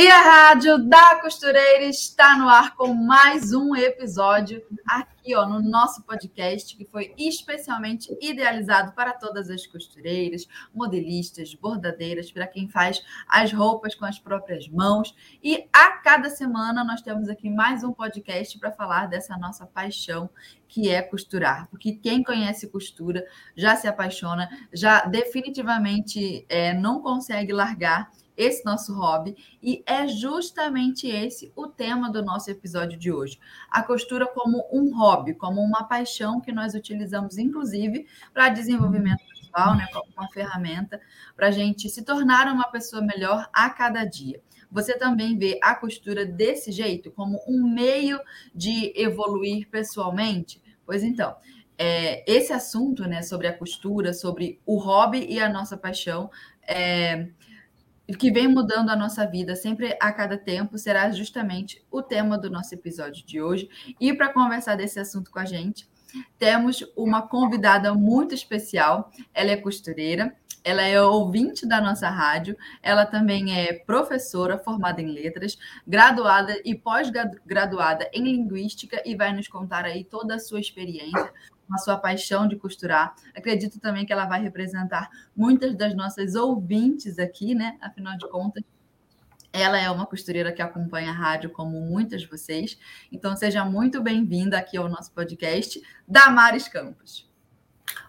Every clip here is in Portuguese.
E a Rádio da Costureira está no ar com mais um episódio aqui ó, no nosso podcast, que foi especialmente idealizado para todas as costureiras, modelistas, bordadeiras, para quem faz as roupas com as próprias mãos. E a cada semana nós temos aqui mais um podcast para falar dessa nossa paixão que é costurar, porque quem conhece costura já se apaixona, já definitivamente é, não consegue largar esse nosso hobby, e é justamente esse o tema do nosso episódio de hoje. A costura como um hobby, como uma paixão que nós utilizamos, inclusive, para desenvolvimento pessoal, né, como uma ferramenta para a gente se tornar uma pessoa melhor a cada dia. Você também vê a costura desse jeito, como um meio de evoluir pessoalmente? Pois então, é, esse assunto, né, sobre a costura, sobre o hobby e a nossa paixão, é, que vem mudando a nossa vida sempre a cada tempo, será justamente o tema do nosso episódio de hoje. E para conversar desse assunto com a gente, temos uma convidada muito especial. Ela é costureira, ela é ouvinte da nossa rádio, ela também é professora formada em letras, graduada e pós-graduada em linguística e vai nos contar aí toda a sua experiência a sua paixão de costurar. Acredito também que ela vai representar muitas das nossas ouvintes aqui, né? Afinal de contas, ela é uma costureira que acompanha a rádio, como muitas de vocês. Então, seja muito bem-vinda aqui ao nosso podcast, Damares Campos.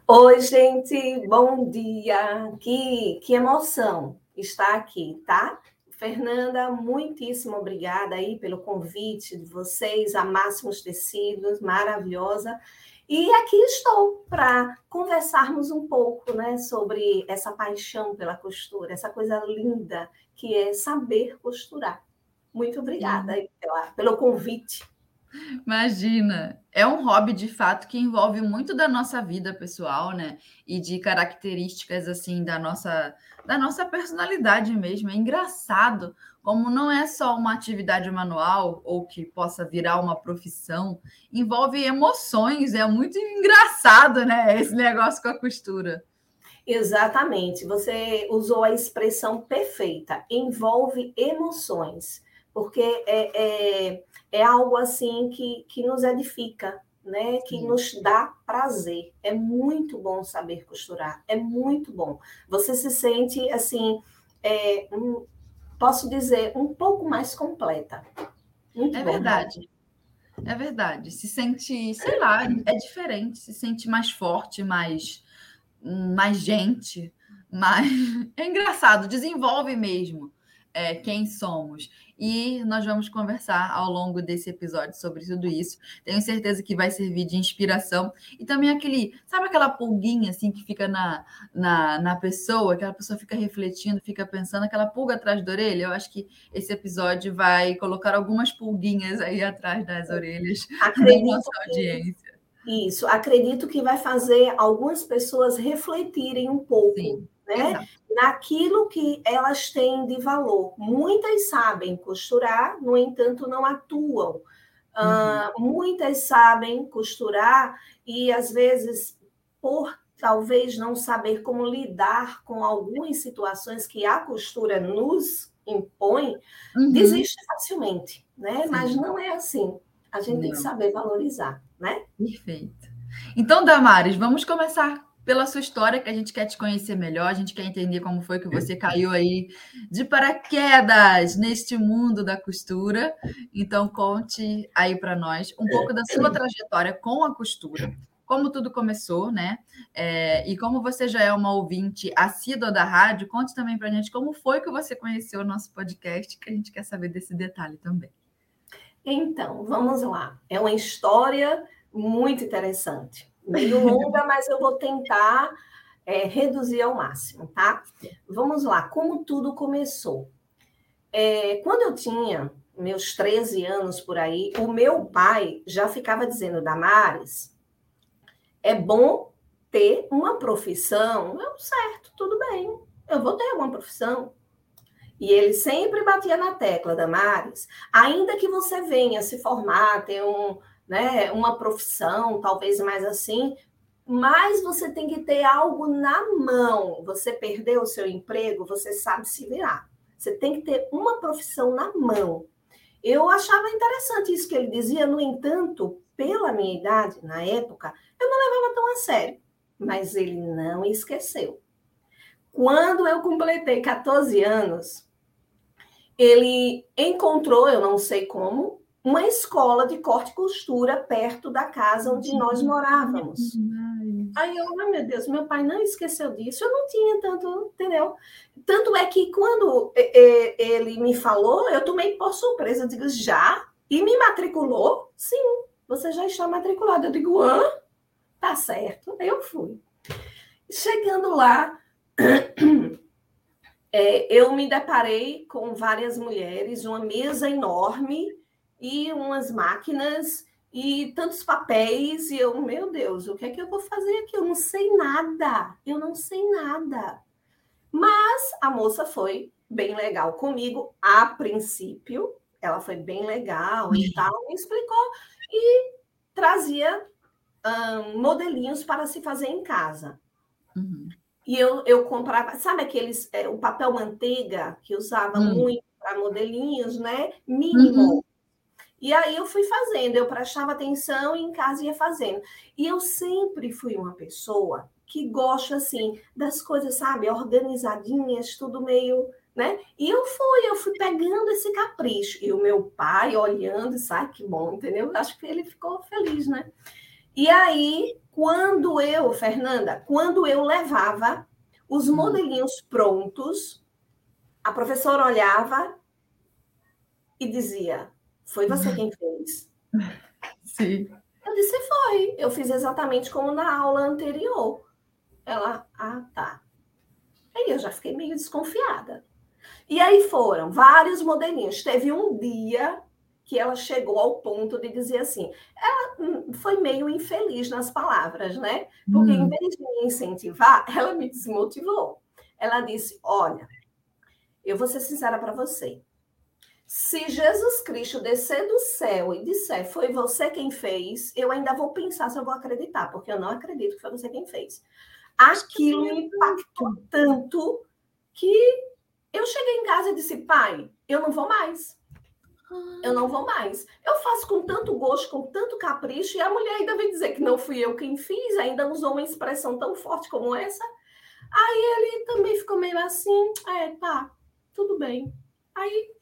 Oi, gente, bom dia. Que, que emoção estar aqui, tá? Fernanda, muitíssimo obrigada aí pelo convite de vocês, a Máximos Tecidos, maravilhosa. E aqui estou para conversarmos um pouco né, sobre essa paixão pela costura, essa coisa linda que é saber costurar. Muito obrigada pela, pelo convite. Imagina, é um hobby de fato que envolve muito da nossa vida pessoal, né? E de características assim da nossa da nossa personalidade mesmo. É engraçado como não é só uma atividade manual ou que possa virar uma profissão, envolve emoções, é muito engraçado, né? Esse negócio com a costura. Exatamente, você usou a expressão perfeita, envolve emoções, porque é, é, é algo assim que, que nos edifica, né, que nos dá prazer. É muito bom saber costurar, é muito bom. Você se sente assim, é, um, posso dizer, um pouco mais completa. Muito é bom, verdade. Né? É verdade. Se sente, sei lá, é diferente, se sente mais forte, mais, mais gente, mais. É engraçado, desenvolve mesmo é, quem somos. E nós vamos conversar ao longo desse episódio sobre tudo isso. Tenho certeza que vai servir de inspiração. E também aquele, sabe aquela pulguinha assim que fica na, na, na pessoa, aquela pessoa fica refletindo, fica pensando, aquela pulga atrás da orelha? Eu acho que esse episódio vai colocar algumas pulguinhas aí atrás das orelhas Acredito da nossa audiência. Isso, acredito que vai fazer algumas pessoas refletirem um pouco. Sim né? Naquilo que elas têm de valor. Muitas sabem costurar, no entanto, não atuam. Uh, muitas sabem costurar e, às vezes, por talvez não saber como lidar com algumas situações que a costura nos impõe, uhum. desiste facilmente, né? Sim. Mas não é assim. A gente não. tem que saber valorizar, né? Perfeito. Então, Damares, vamos começar pela sua história, que a gente quer te conhecer melhor, a gente quer entender como foi que você caiu aí de paraquedas neste mundo da costura. Então, conte aí para nós um pouco da sua trajetória com a costura. Como tudo começou, né? É, e como você já é uma ouvinte assídua da rádio, conte também para a gente como foi que você conheceu o nosso podcast, que a gente quer saber desse detalhe também. Então, vamos lá. É uma história muito interessante meio longa, mas eu vou tentar é, reduzir ao máximo, tá? Vamos lá, como tudo começou. É, quando eu tinha meus 13 anos por aí, o meu pai já ficava dizendo, Damares, é bom ter uma profissão. Eu, certo, tudo bem, eu vou ter uma profissão. E ele sempre batia na tecla, Damares, ainda que você venha se formar, ter um, né, uma profissão, talvez mais assim, mas você tem que ter algo na mão. Você perdeu o seu emprego, você sabe se virar. Você tem que ter uma profissão na mão. Eu achava interessante isso que ele dizia, no entanto, pela minha idade, na época, eu não levava tão a sério. Mas ele não esqueceu. Quando eu completei 14 anos, ele encontrou, eu não sei como, uma escola de corte e costura perto da casa onde nós morávamos. Aí eu, oh, meu Deus, meu pai não esqueceu disso, eu não tinha tanto, entendeu? Tanto é que quando ele me falou, eu tomei por surpresa, eu digo, já? E me matriculou? Sim, você já está matriculado. Eu digo, hã? Tá certo. Eu fui. Chegando lá, é, eu me deparei com várias mulheres, uma mesa enorme e umas máquinas e tantos papéis, e eu, meu Deus, o que é que eu vou fazer aqui? Eu não sei nada, eu não sei nada. Mas a moça foi bem legal comigo a princípio, ela foi bem legal e tal, me explicou e trazia um, modelinhos para se fazer em casa. Uhum. E eu, eu comprava, sabe aqueles, é, o papel manteiga que usava uhum. muito para modelinhos, né? Mínimo. Uhum. E aí eu fui fazendo, eu prestava atenção e em casa ia fazendo. E eu sempre fui uma pessoa que gosta assim das coisas, sabe, organizadinhas, tudo meio, né? E eu fui, eu fui pegando esse capricho. E o meu pai olhando, sabe que bom, entendeu? Acho que ele ficou feliz, né? E aí, quando eu, Fernanda, quando eu levava os hum. modelinhos prontos, a professora olhava e dizia: foi você quem fez? Sim. Eu disse, foi. Eu fiz exatamente como na aula anterior. Ela, ah, tá. Aí eu já fiquei meio desconfiada. E aí foram vários modelinhos. Teve um dia que ela chegou ao ponto de dizer assim, ela hum, foi meio infeliz nas palavras, né? Porque hum. em vez de me incentivar, ela me desmotivou. Ela disse: Olha, eu vou ser sincera para você. Se Jesus Cristo descer do céu e disser foi você quem fez, eu ainda vou pensar se eu vou acreditar, porque eu não acredito que foi você quem fez. Aquilo me impactou tanto que eu cheguei em casa e disse, pai, eu não vou mais. Eu não vou mais. Eu faço com tanto gosto, com tanto capricho, e a mulher ainda vem dizer que não fui eu quem fiz, ainda usou uma expressão tão forte como essa. Aí ele também ficou meio assim, é, tá, tudo bem. Aí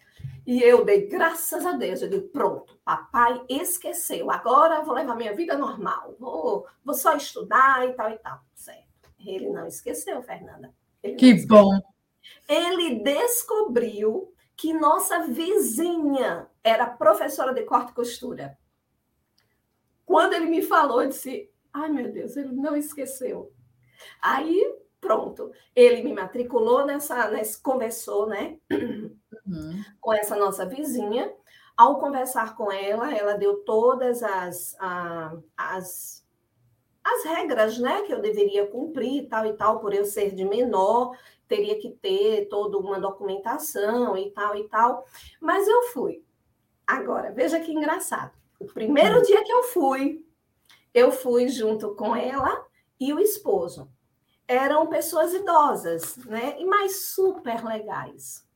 e eu dei graças a Deus. Eu digo, pronto, papai esqueceu. Agora vou levar minha vida normal. Vou, vou só estudar e tal e tal. Certo. Ele não esqueceu, Fernanda. Ele que bom. Ele descobriu que nossa vizinha era professora de corte e costura. Quando ele me falou, eu disse: ai meu Deus, ele não esqueceu. Aí, pronto, ele me matriculou nessa, nessa conversou, né? Uhum. com essa nossa vizinha. Ao conversar com ela, ela deu todas as, as, as regras né, que eu deveria cumprir, tal e tal, por eu ser de menor, teria que ter toda uma documentação e tal e tal. Mas eu fui. Agora, veja que engraçado. O primeiro dia que eu fui, eu fui junto com ela e o esposo. Eram pessoas idosas, né? E mais super legais.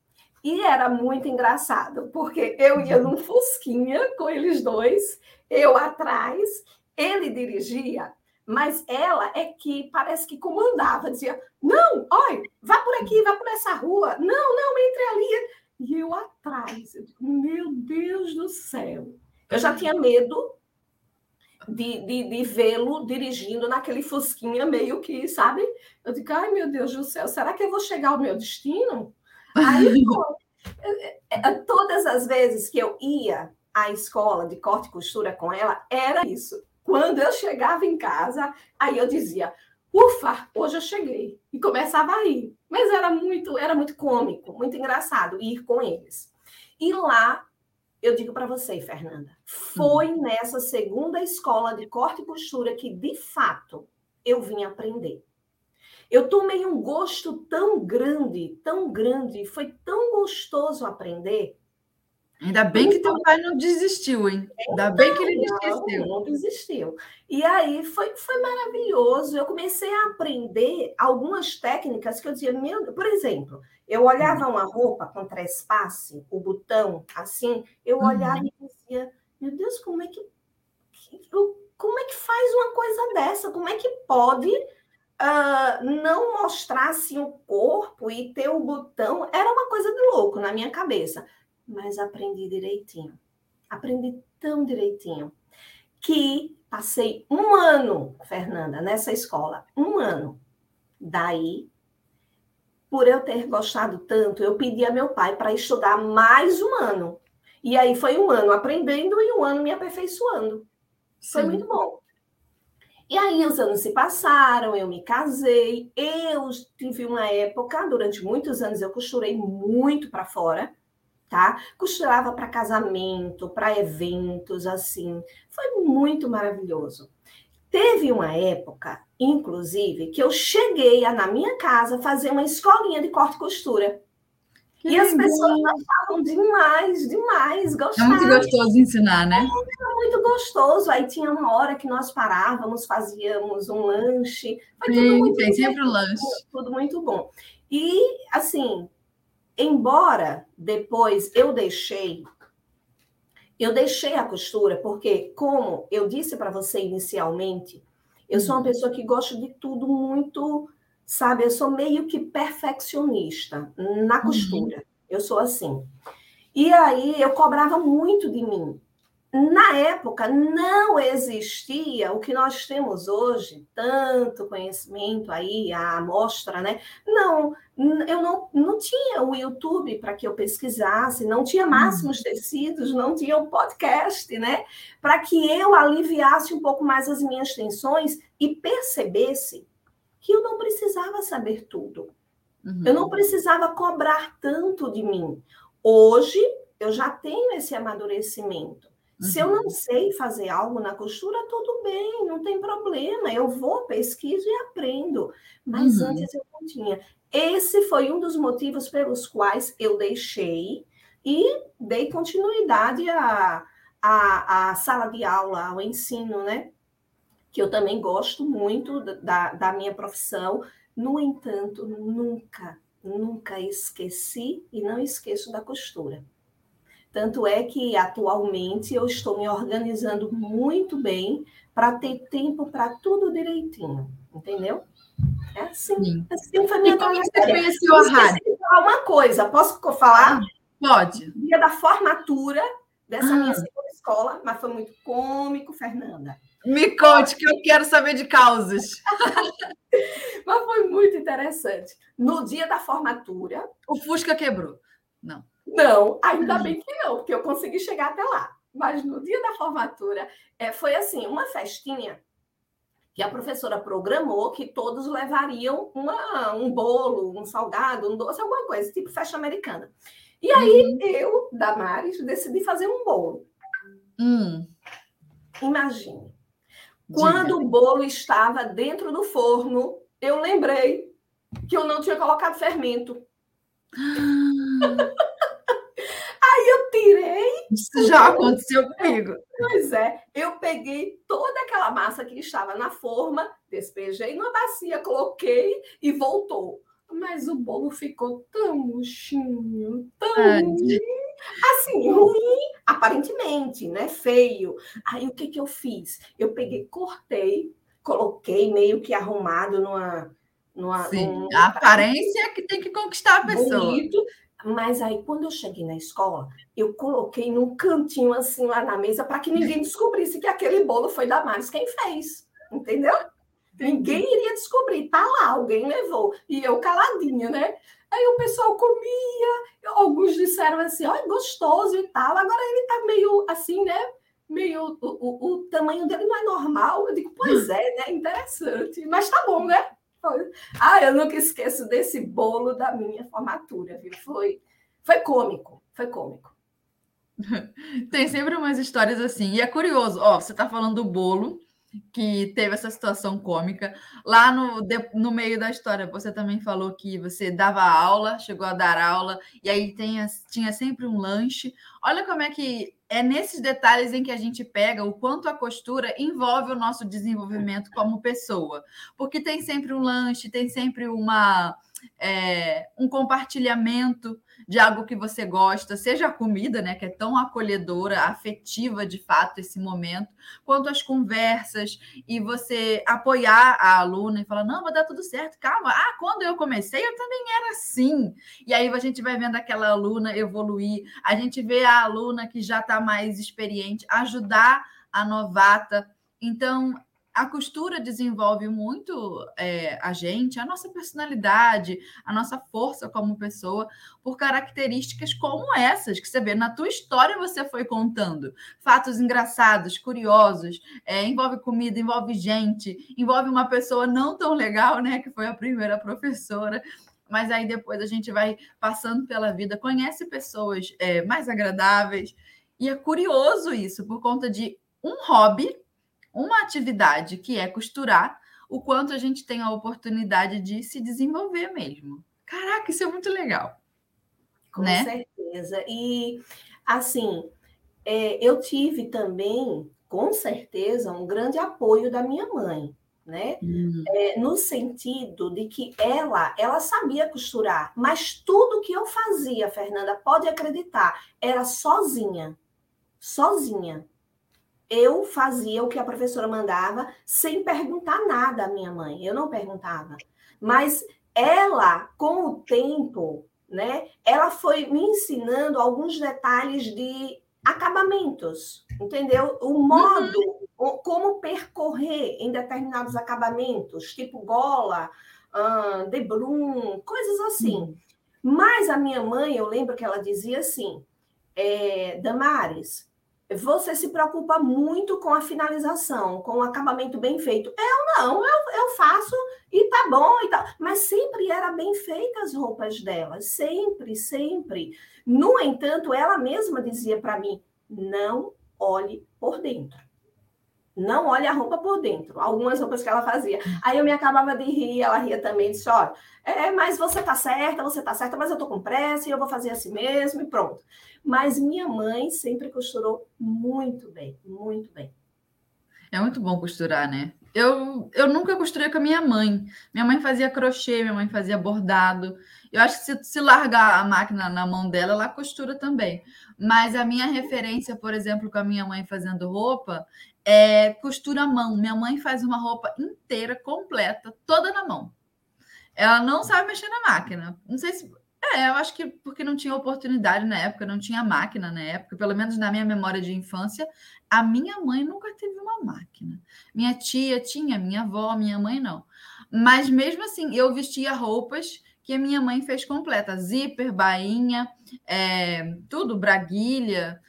E era muito engraçado, porque eu ia num Fusquinha com eles dois, eu atrás, ele dirigia, mas ela é que parece que comandava, dizia: não, olha, vá por aqui, vá por essa rua, não, não, entre ali. E eu atrás, meu Deus do céu. Eu já tinha medo de, de, de vê-lo dirigindo naquele Fusquinha meio que, sabe? Eu digo, ai meu Deus do céu, será que eu vou chegar ao meu destino? Aí, todas as vezes que eu ia à escola de corte e costura com ela, era isso. Quando eu chegava em casa, aí eu dizia: ufa, hoje eu cheguei. E começava a rir. Mas era muito, era muito cômico, muito engraçado ir com eles. E lá, eu digo para você, Fernanda, foi hum. nessa segunda escola de corte e costura que, de fato, eu vim aprender. Eu tomei um gosto tão grande, tão grande, foi tão gostoso aprender, Ainda bem que teu pai não desistiu, hein? Ainda bem que ele desistiu. Não, não desistiu. E aí foi, foi maravilhoso. Eu comecei a aprender algumas técnicas que eu dizia, meu, por exemplo, eu olhava uma roupa com trespasse, o botão assim, eu olhava uhum. e dizia, meu Deus, como é que, como é que faz uma coisa dessa? Como é que pode uh, não mostrar assim, o corpo e ter o botão? Era uma coisa de louco na minha cabeça mas aprendi direitinho. Aprendi tão direitinho que passei um ano, Fernanda, nessa escola, um ano. Daí, por eu ter gostado tanto, eu pedi a meu pai para estudar mais um ano. E aí foi um ano aprendendo e um ano me aperfeiçoando. Foi Sim. muito bom. E aí os anos se passaram, eu me casei, eu tive uma época, durante muitos anos eu costurei muito para fora tá? Costurava para casamento, para eventos, assim. Foi muito maravilhoso. Teve uma época, inclusive, que eu cheguei a, na minha casa, fazer uma escolinha de corte e costura. Que e as pessoas gostavam demais, demais, gostavam. É muito gostoso ensinar, né? É muito gostoso. Aí tinha uma hora que nós parávamos, fazíamos um lanche. Foi Sim, tudo muito tem sempre o lanche. Tudo muito bom. E, assim, Embora depois eu deixei, eu deixei a costura, porque, como eu disse para você inicialmente, eu sou uma uhum. pessoa que gosta de tudo muito, sabe? Eu sou meio que perfeccionista na uhum. costura. Uhum. Eu sou assim. E aí eu cobrava muito de mim na época não existia o que nós temos hoje, tanto conhecimento aí, a amostra, né? Não, eu não, não tinha o YouTube para que eu pesquisasse, não tinha máximos uhum. tecidos, não tinha o podcast, né? Para que eu aliviasse um pouco mais as minhas tensões e percebesse que eu não precisava saber tudo. Uhum. Eu não precisava cobrar tanto de mim. Hoje eu já tenho esse amadurecimento. Se eu não uhum. sei fazer algo na costura, tudo bem, não tem problema. Eu vou, pesquiso e aprendo. Mas uhum. antes eu não tinha. Esse foi um dos motivos pelos quais eu deixei e dei continuidade à, à, à sala de aula, ao ensino, né? Que eu também gosto muito da, da minha profissão. No entanto, nunca, nunca esqueci e não esqueço da costura. Tanto é que atualmente eu estou me organizando muito bem para ter tempo para tudo direitinho, entendeu? É assim. Sim. Assim foi minha e como você conheceu a rádio? Uma coisa, posso falar? Ah, pode. Dia da formatura dessa ah. minha segunda escola, mas foi muito cômico, Fernanda. Me conte, que eu quero saber de causas. mas foi muito interessante. No dia da formatura. O Fusca quebrou. Não. Não, ainda bem que não, porque eu consegui chegar até lá. Mas no dia da formatura, é, foi assim, uma festinha que a professora programou que todos levariam uma, um bolo, um salgado, um doce, alguma coisa, tipo festa americana. E aí uhum. eu, Damares, decidi fazer um bolo. Hum. Imagine. Quando o bolo estava dentro do forno, eu lembrei que eu não tinha colocado fermento. Aí eu tirei. Isso já aconteceu comigo. Pois é, eu peguei toda aquela massa que estava na forma, despejei numa bacia, coloquei e voltou. Mas o bolo ficou tão murchinho, tão ruim, assim, ruim, aparentemente, né? Feio. Aí o que, que eu fiz? Eu peguei, cortei, coloquei meio que arrumado numa. numa Sim, um... a aparência é que tem que conquistar a pessoa. Bonito, mas aí, quando eu cheguei na escola, eu coloquei num cantinho assim lá na mesa para que ninguém descobrisse que aquele bolo foi da Maris quem fez. Entendeu? Ninguém iria descobrir. Tá lá, alguém levou. E eu caladinha, né? Aí o pessoal comia, alguns disseram assim, olha, gostoso e tal. Agora ele tá meio assim, né? meio. O, o, o, tamanho dele não é normal. Eu digo, pois é, né? Interessante. Mas tá bom, né? Ah, eu nunca esqueço desse bolo da minha formatura, viu? Foi, foi cômico, foi cômico. Tem sempre umas histórias assim. E é curioso, ó, você tá falando do bolo que teve essa situação cômica. Lá no, no meio da história, você também falou que você dava aula, chegou a dar aula, e aí tem, tinha sempre um lanche. Olha como é que é nesses detalhes em que a gente pega o quanto a costura envolve o nosso desenvolvimento como pessoa. Porque tem sempre um lanche, tem sempre uma, é, um compartilhamento de algo que você gosta, seja a comida, né, que é tão acolhedora, afetiva de fato esse momento, quanto as conversas e você apoiar a aluna e falar: "Não, vai dar tudo certo, calma. Ah, quando eu comecei, eu também era assim". E aí a gente vai vendo aquela aluna evoluir, a gente vê a aluna que já está mais experiente ajudar a novata. Então, a costura desenvolve muito é, a gente, a nossa personalidade, a nossa força como pessoa, por características como essas que você vê na tua história você foi contando. Fatos engraçados, curiosos, é, envolve comida, envolve gente, envolve uma pessoa não tão legal, né? Que foi a primeira professora. Mas aí depois a gente vai passando pela vida, conhece pessoas é, mais agradáveis. E é curioso isso, por conta de um hobby uma atividade que é costurar, o quanto a gente tem a oportunidade de se desenvolver mesmo. Caraca, isso é muito legal. Com né? certeza. E, assim, é, eu tive também, com certeza, um grande apoio da minha mãe, né? Hum. É, no sentido de que ela, ela sabia costurar, mas tudo que eu fazia, Fernanda, pode acreditar, era sozinha. Sozinha eu fazia o que a professora mandava sem perguntar nada à minha mãe. Eu não perguntava. Mas ela, com o tempo, né, ela foi me ensinando alguns detalhes de acabamentos, entendeu? O modo, uhum. como percorrer em determinados acabamentos, tipo gola, uh, de blum, coisas assim. Uhum. Mas a minha mãe, eu lembro que ela dizia assim, é, Damares, você se preocupa muito com a finalização, com o acabamento bem feito. Eu não, eu, eu faço e tá bom e tal. Mas sempre era bem feita as roupas dela, sempre, sempre. No entanto, ela mesma dizia para mim: não olhe por dentro. Não olhe a roupa por dentro. Algumas roupas que ela fazia. Aí eu me acabava de rir, ela ria também, disse: olha, é, mas você tá certa, você tá certa, mas eu tô com pressa e eu vou fazer assim mesmo e pronto. Mas minha mãe sempre costurou muito bem, muito bem. É muito bom costurar, né? Eu, eu nunca costurei com a minha mãe. Minha mãe fazia crochê, minha mãe fazia bordado. Eu acho que se, se largar a máquina na mão dela, ela costura também. Mas a minha referência, por exemplo, com a minha mãe fazendo roupa, é costura à mão. Minha mãe faz uma roupa inteira, completa, toda na mão. Ela não sabe mexer na máquina. Não sei se é, eu acho que porque não tinha oportunidade na época, não tinha máquina na época, pelo menos na minha memória de infância, a minha mãe nunca teve uma máquina. Minha tia tinha, minha avó, minha mãe não. Mas mesmo assim, eu vestia roupas que a minha mãe fez completa, zíper, bainha, é, tudo, braguilha,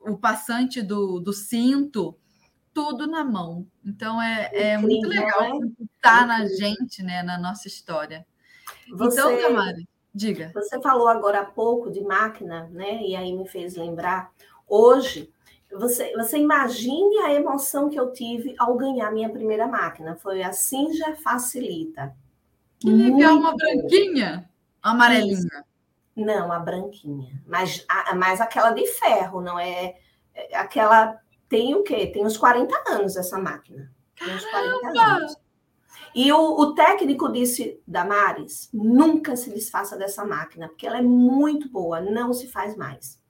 o passante do, do cinto, tudo na mão. Então é, é muito legal estar tá na gente, né, na nossa história. Então, Você... Então, Tamara, Diga. Você falou agora há pouco de máquina, né? E aí me fez lembrar. Hoje, você, você imagine a emoção que eu tive ao ganhar minha primeira máquina. Foi a Singer Facilita. Que legal, uma branquinha? Amarelinha? Isso. Não, a branquinha. Mas, a, mas aquela de ferro, não é, é aquela. Tem o quê? Tem uns 40 anos essa máquina. Tem uns 40 anos. E o, o, técnico disse, Damares, nunca se desfaça dessa máquina, porque ela é muito boa, não se faz mais.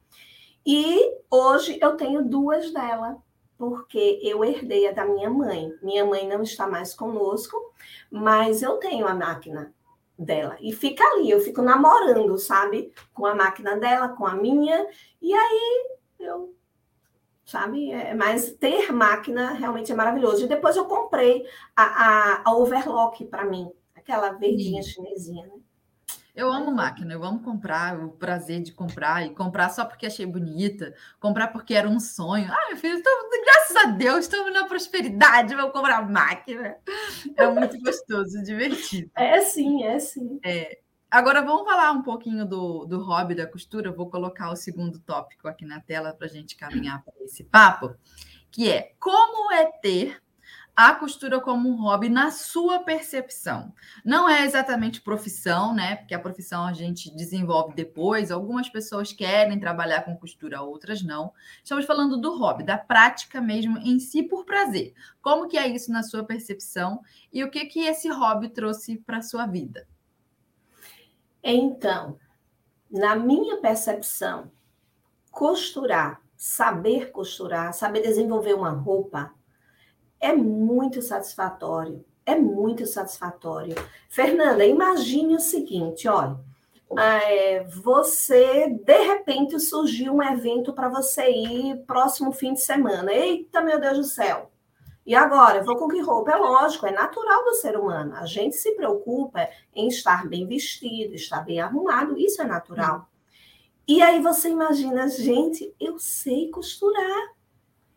E hoje eu tenho duas dela, porque eu herdei a da minha mãe. Minha mãe não está mais conosco, mas eu tenho a máquina dela. E fica ali, eu fico namorando, sabe? Com a máquina dela, com a minha. E aí eu sabe? É, mas ter máquina realmente é maravilhoso. E depois eu comprei a, a, a overlock para mim, aquela verdinha Sim. chinesinha. Né? Eu amo máquina, eu amo comprar, o prazer de comprar e comprar só porque achei bonita, comprar porque era um sonho. Ah, meu filho, tô, graças a Deus, estamos na prosperidade, vou comprar máquina. É muito gostoso, divertido. É sim, é sim. É. Agora vamos falar um pouquinho do, do hobby da costura. Vou colocar o segundo tópico aqui na tela para a gente caminhar para esse papo, que é como é ter a costura como um hobby na sua percepção. Não é exatamente profissão, né? Porque a profissão a gente desenvolve depois. Algumas pessoas querem trabalhar com costura, outras não. Estamos falando do hobby, da prática mesmo em si por prazer. Como que é isso na sua percepção e o que que esse hobby trouxe para sua vida? Então, na minha percepção, costurar, saber costurar, saber desenvolver uma roupa é muito satisfatório. É muito satisfatório. Fernanda, imagine o seguinte: olha, é, você de repente surgiu um evento para você ir próximo fim de semana. Eita, meu Deus do céu! E agora, eu vou com que roupa? É lógico, é natural do ser humano. A gente se preocupa em estar bem vestido, estar bem arrumado, isso é natural. E aí você imagina, gente, eu sei costurar.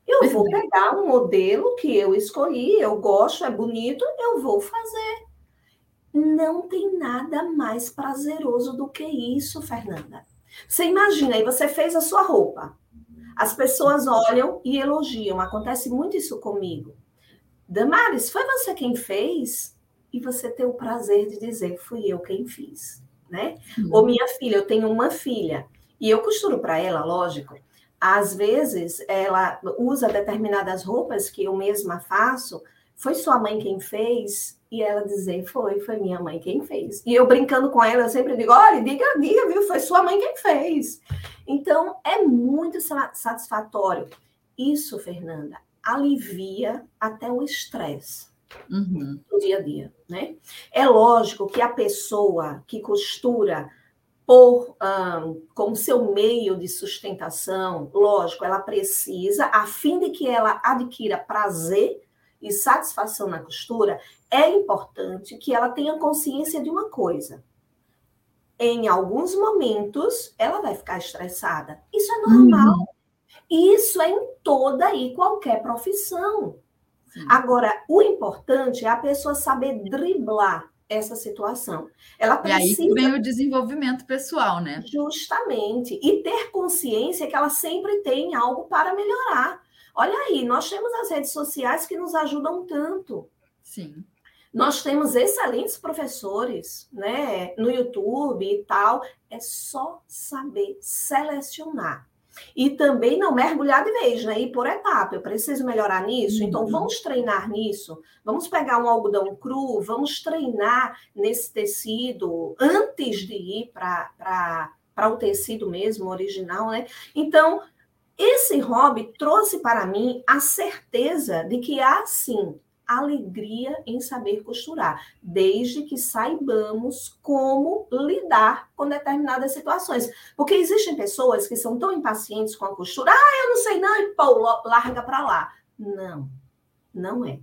Eu vou pegar um modelo que eu escolhi, eu gosto, é bonito, eu vou fazer. Não tem nada mais prazeroso do que isso, Fernanda. Você imagina, aí você fez a sua roupa. As pessoas olham e elogiam. Acontece muito isso comigo. Damares, foi você quem fez? E você ter o prazer de dizer, fui eu quem fiz, né? Uhum. Ou minha filha, eu tenho uma filha. E eu costuro para ela, lógico às vezes ela usa determinadas roupas que eu mesma faço, foi sua mãe quem fez? E ela dizer, foi, foi minha mãe quem fez. E eu brincando com ela, eu sempre digo, olha, diga, diga, viu, foi sua mãe quem fez. Então, é muito satisfatório. Isso, Fernanda, alivia até o estresse uhum. do dia a dia, né? É lógico que a pessoa que costura por um, como seu meio de sustentação, lógico, ela precisa, a fim de que ela adquira prazer e satisfação na costura, é importante que ela tenha consciência de uma coisa. Em alguns momentos, ela vai ficar estressada. Isso é normal. Uhum. Isso é em toda e qualquer profissão. Sim. Agora, o importante é a pessoa saber driblar essa situação. Ela precisa. E aí vem o desenvolvimento pessoal, né? Justamente. E ter consciência que ela sempre tem algo para melhorar. Olha aí, nós temos as redes sociais que nos ajudam tanto. Sim. Nós temos excelentes professores, né, no YouTube e tal. É só saber selecionar. E também não mergulhar de vez, né? Ir por etapa. Eu preciso melhorar nisso, então uhum. vamos treinar nisso. Vamos pegar um algodão cru, vamos treinar nesse tecido antes de ir para o tecido mesmo, original, né? Então, esse hobby trouxe para mim a certeza de que há sim alegria em saber costurar, desde que saibamos como lidar com determinadas situações. Porque existem pessoas que são tão impacientes com a costura, ah, eu não sei não, e pô, larga para lá. Não, não é.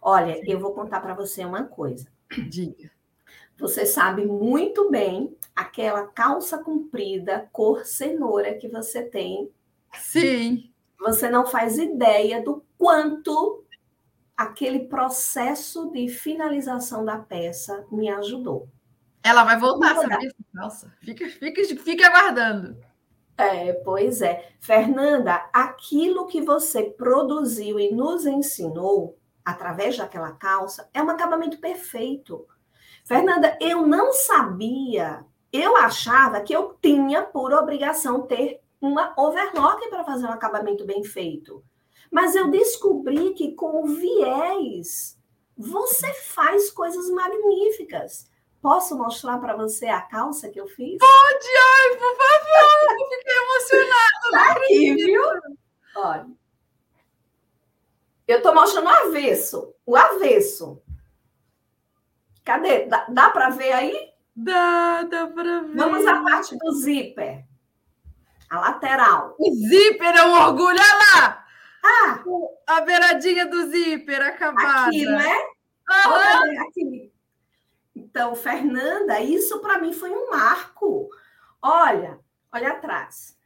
Olha, eu vou contar para você uma coisa. Diga. Você sabe muito bem aquela calça comprida cor cenoura que você tem. Sim. Você não faz ideia do quanto aquele processo de finalização da peça me ajudou. Ela vai voltar, sabe? Nossa, fica, fica, fica aguardando. É, pois é. Fernanda, aquilo que você produziu e nos ensinou através daquela calça é um acabamento perfeito. Fernanda, eu não sabia, eu achava que eu tinha por obrigação ter uma overlock para fazer um acabamento bem feito. Mas eu descobri que com o viés você faz coisas magníficas. Posso mostrar para você a calça que eu fiz? Pode, ai, por favor, eu fiquei emocionada. Tá aqui, viu? Olha. Eu estou mostrando o avesso, o avesso. Cadê? Dá, dá para ver aí? Dá, dá para ver. Vamos à parte do zíper. A lateral. O zíper é um orgulho, olha lá! Ah! A beiradinha do zíper acabada. Aqui, não é? Uhum. Aqui. Então, Fernanda, isso para mim foi um marco. Olha, olha atrás.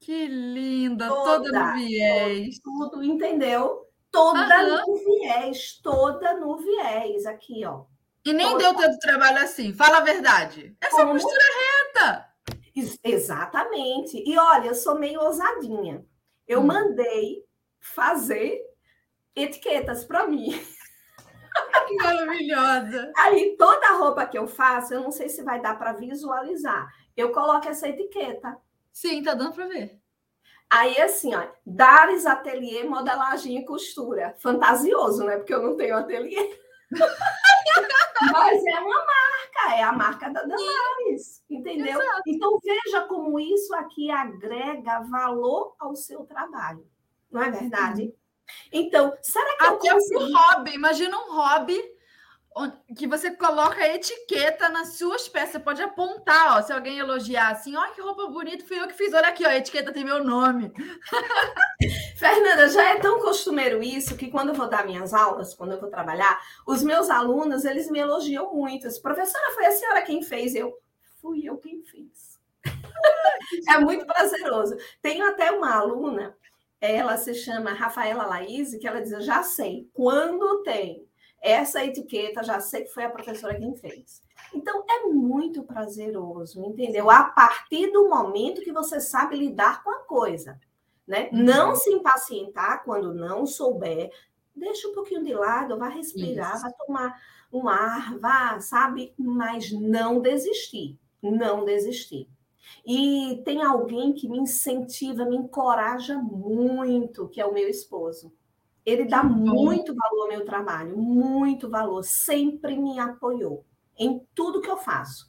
Que linda, toda, toda no viés. Tudo, entendeu? Toda uhum. no viés, toda no viés, aqui, ó. E nem toda. deu tanto trabalho assim, fala a verdade. Essa Como? costura reta. Exatamente. E olha, eu sou meio ousadinha. Eu hum. mandei fazer etiquetas para mim. Que maravilhosa! Aí, toda roupa que eu faço, eu não sei se vai dar para visualizar. Eu coloco essa etiqueta. Sim, tá dando para ver. Aí, assim, ó, Dares Ateliê, modelagem e costura. Fantasioso, né? Porque eu não tenho ateliê. Mas é uma é a marca da Damares, entendeu? Exato. Então, veja como isso aqui agrega valor ao seu trabalho. Não é verdade? Então, será que Até eu consigo... um hobby, imagina um hobby que você coloca etiqueta nas suas peças. Você pode apontar, ó, se alguém elogiar assim, ó, que roupa bonita, fui eu que fiz. Olha aqui, ó, a etiqueta tem meu nome. Fernanda, já é tão costumeiro isso que quando eu vou dar minhas aulas, quando eu vou trabalhar, os meus alunos, eles me elogiam muito. Professora, foi a senhora quem fez? Eu, fui eu quem fiz. é muito prazeroso. Tenho até uma aluna ela se chama Rafaela Laís, que ela diz: Eu já sei, quando tem essa etiqueta, já sei que foi a professora quem fez. Então, é muito prazeroso, entendeu? A partir do momento que você sabe lidar com a coisa, né? Uhum. Não se impacientar quando não souber, deixa um pouquinho de lado, vai respirar, Isso. vai tomar um ar, vá, sabe? Mas não desistir, não desistir. E tem alguém que me incentiva, me encoraja muito, que é o meu esposo. Ele dá muito valor ao meu trabalho, muito valor, sempre me apoiou em tudo que eu faço,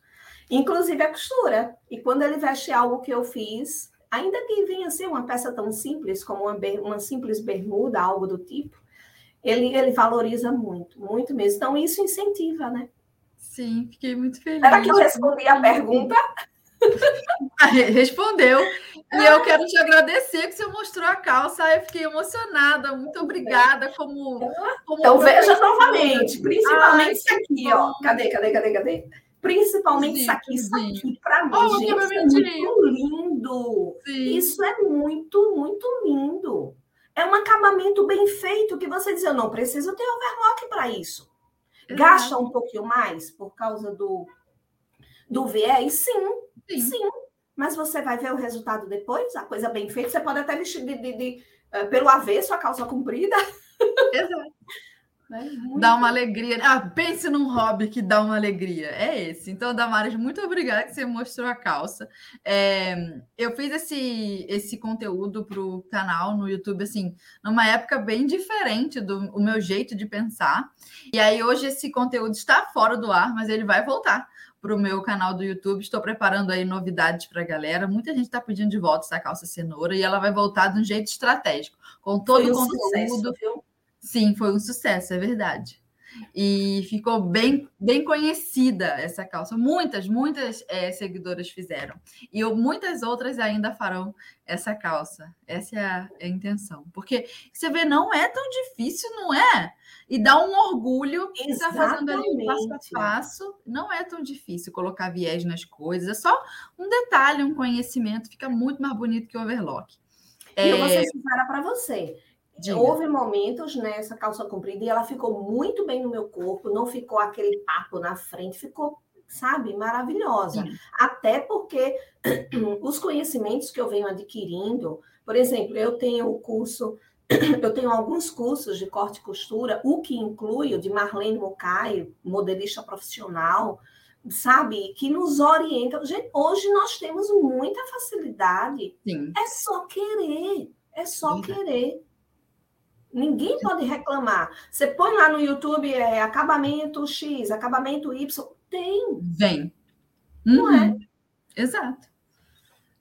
inclusive a costura. E quando ele veste algo que eu fiz, ainda que venha ser uma peça tão simples como uma, uma simples bermuda, algo do tipo, ele, ele valoriza muito, muito mesmo. Então, isso incentiva, né? Sim, fiquei muito feliz. Será que eu respondi a pergunta? Respondeu. E eu quero te agradecer que você mostrou a calça. Eu fiquei emocionada. Muito obrigada. Como, como então, veja novamente, principalmente Ai, isso aqui, ó. Cadê, cadê, cadê, cadê? Principalmente sim, isso aqui, isso aqui, para mim, oh, gente, é muito lindo. Sim. Isso é muito, muito lindo. É um acabamento bem feito que você diz, eu não preciso ter overlock para isso. Exato. Gasta um pouquinho mais por causa do, do viés? Sim, Sim. Sim. Mas você vai ver o resultado depois, a coisa bem feita. Você pode até vestir de, de, de uh, pelo avesso a calça comprida. Exato. É dá uma alegria. Ah, pense num hobby que dá uma alegria. É esse. Então, Damares, muito obrigada que você mostrou a calça. É, eu fiz esse, esse conteúdo para o canal no YouTube, assim, numa época bem diferente do o meu jeito de pensar. E aí, hoje, esse conteúdo está fora do ar, mas ele vai voltar para o meu canal do YouTube. Estou preparando aí novidades para a galera. Muita gente está pedindo de volta essa calça cenoura e ela vai voltar de um jeito estratégico, com todo o conteúdo. Sucesso, Sim, foi um sucesso, é verdade. E ficou bem, bem conhecida essa calça. Muitas, muitas é, seguidoras fizeram. E eu, muitas outras ainda farão essa calça. Essa é a, é a, intenção. Porque você vê, não é tão difícil, não é? E dá um orgulho que está fazendo ali passo a passo. Não é tão difícil colocar viés nas coisas. É só um detalhe, um conhecimento. Fica muito mais bonito que o overlock. E é... eu vou ser sincera para você. Diga. Houve momentos nessa calça comprida e ela ficou muito bem no meu corpo, não ficou aquele papo na frente, ficou, sabe, maravilhosa. Sim. Até porque os conhecimentos que eu venho adquirindo, por exemplo, eu tenho o curso, eu tenho alguns cursos de corte e costura, o que inclui o de Marlene Mocai, modelista profissional, sabe, que nos orienta. Gente, hoje nós temos muita facilidade. Sim. É só querer, é só Sim. querer. Ninguém pode reclamar. Você põe lá no YouTube é, acabamento X, acabamento Y, tem. Vem. Não é? uhum. é? Exato.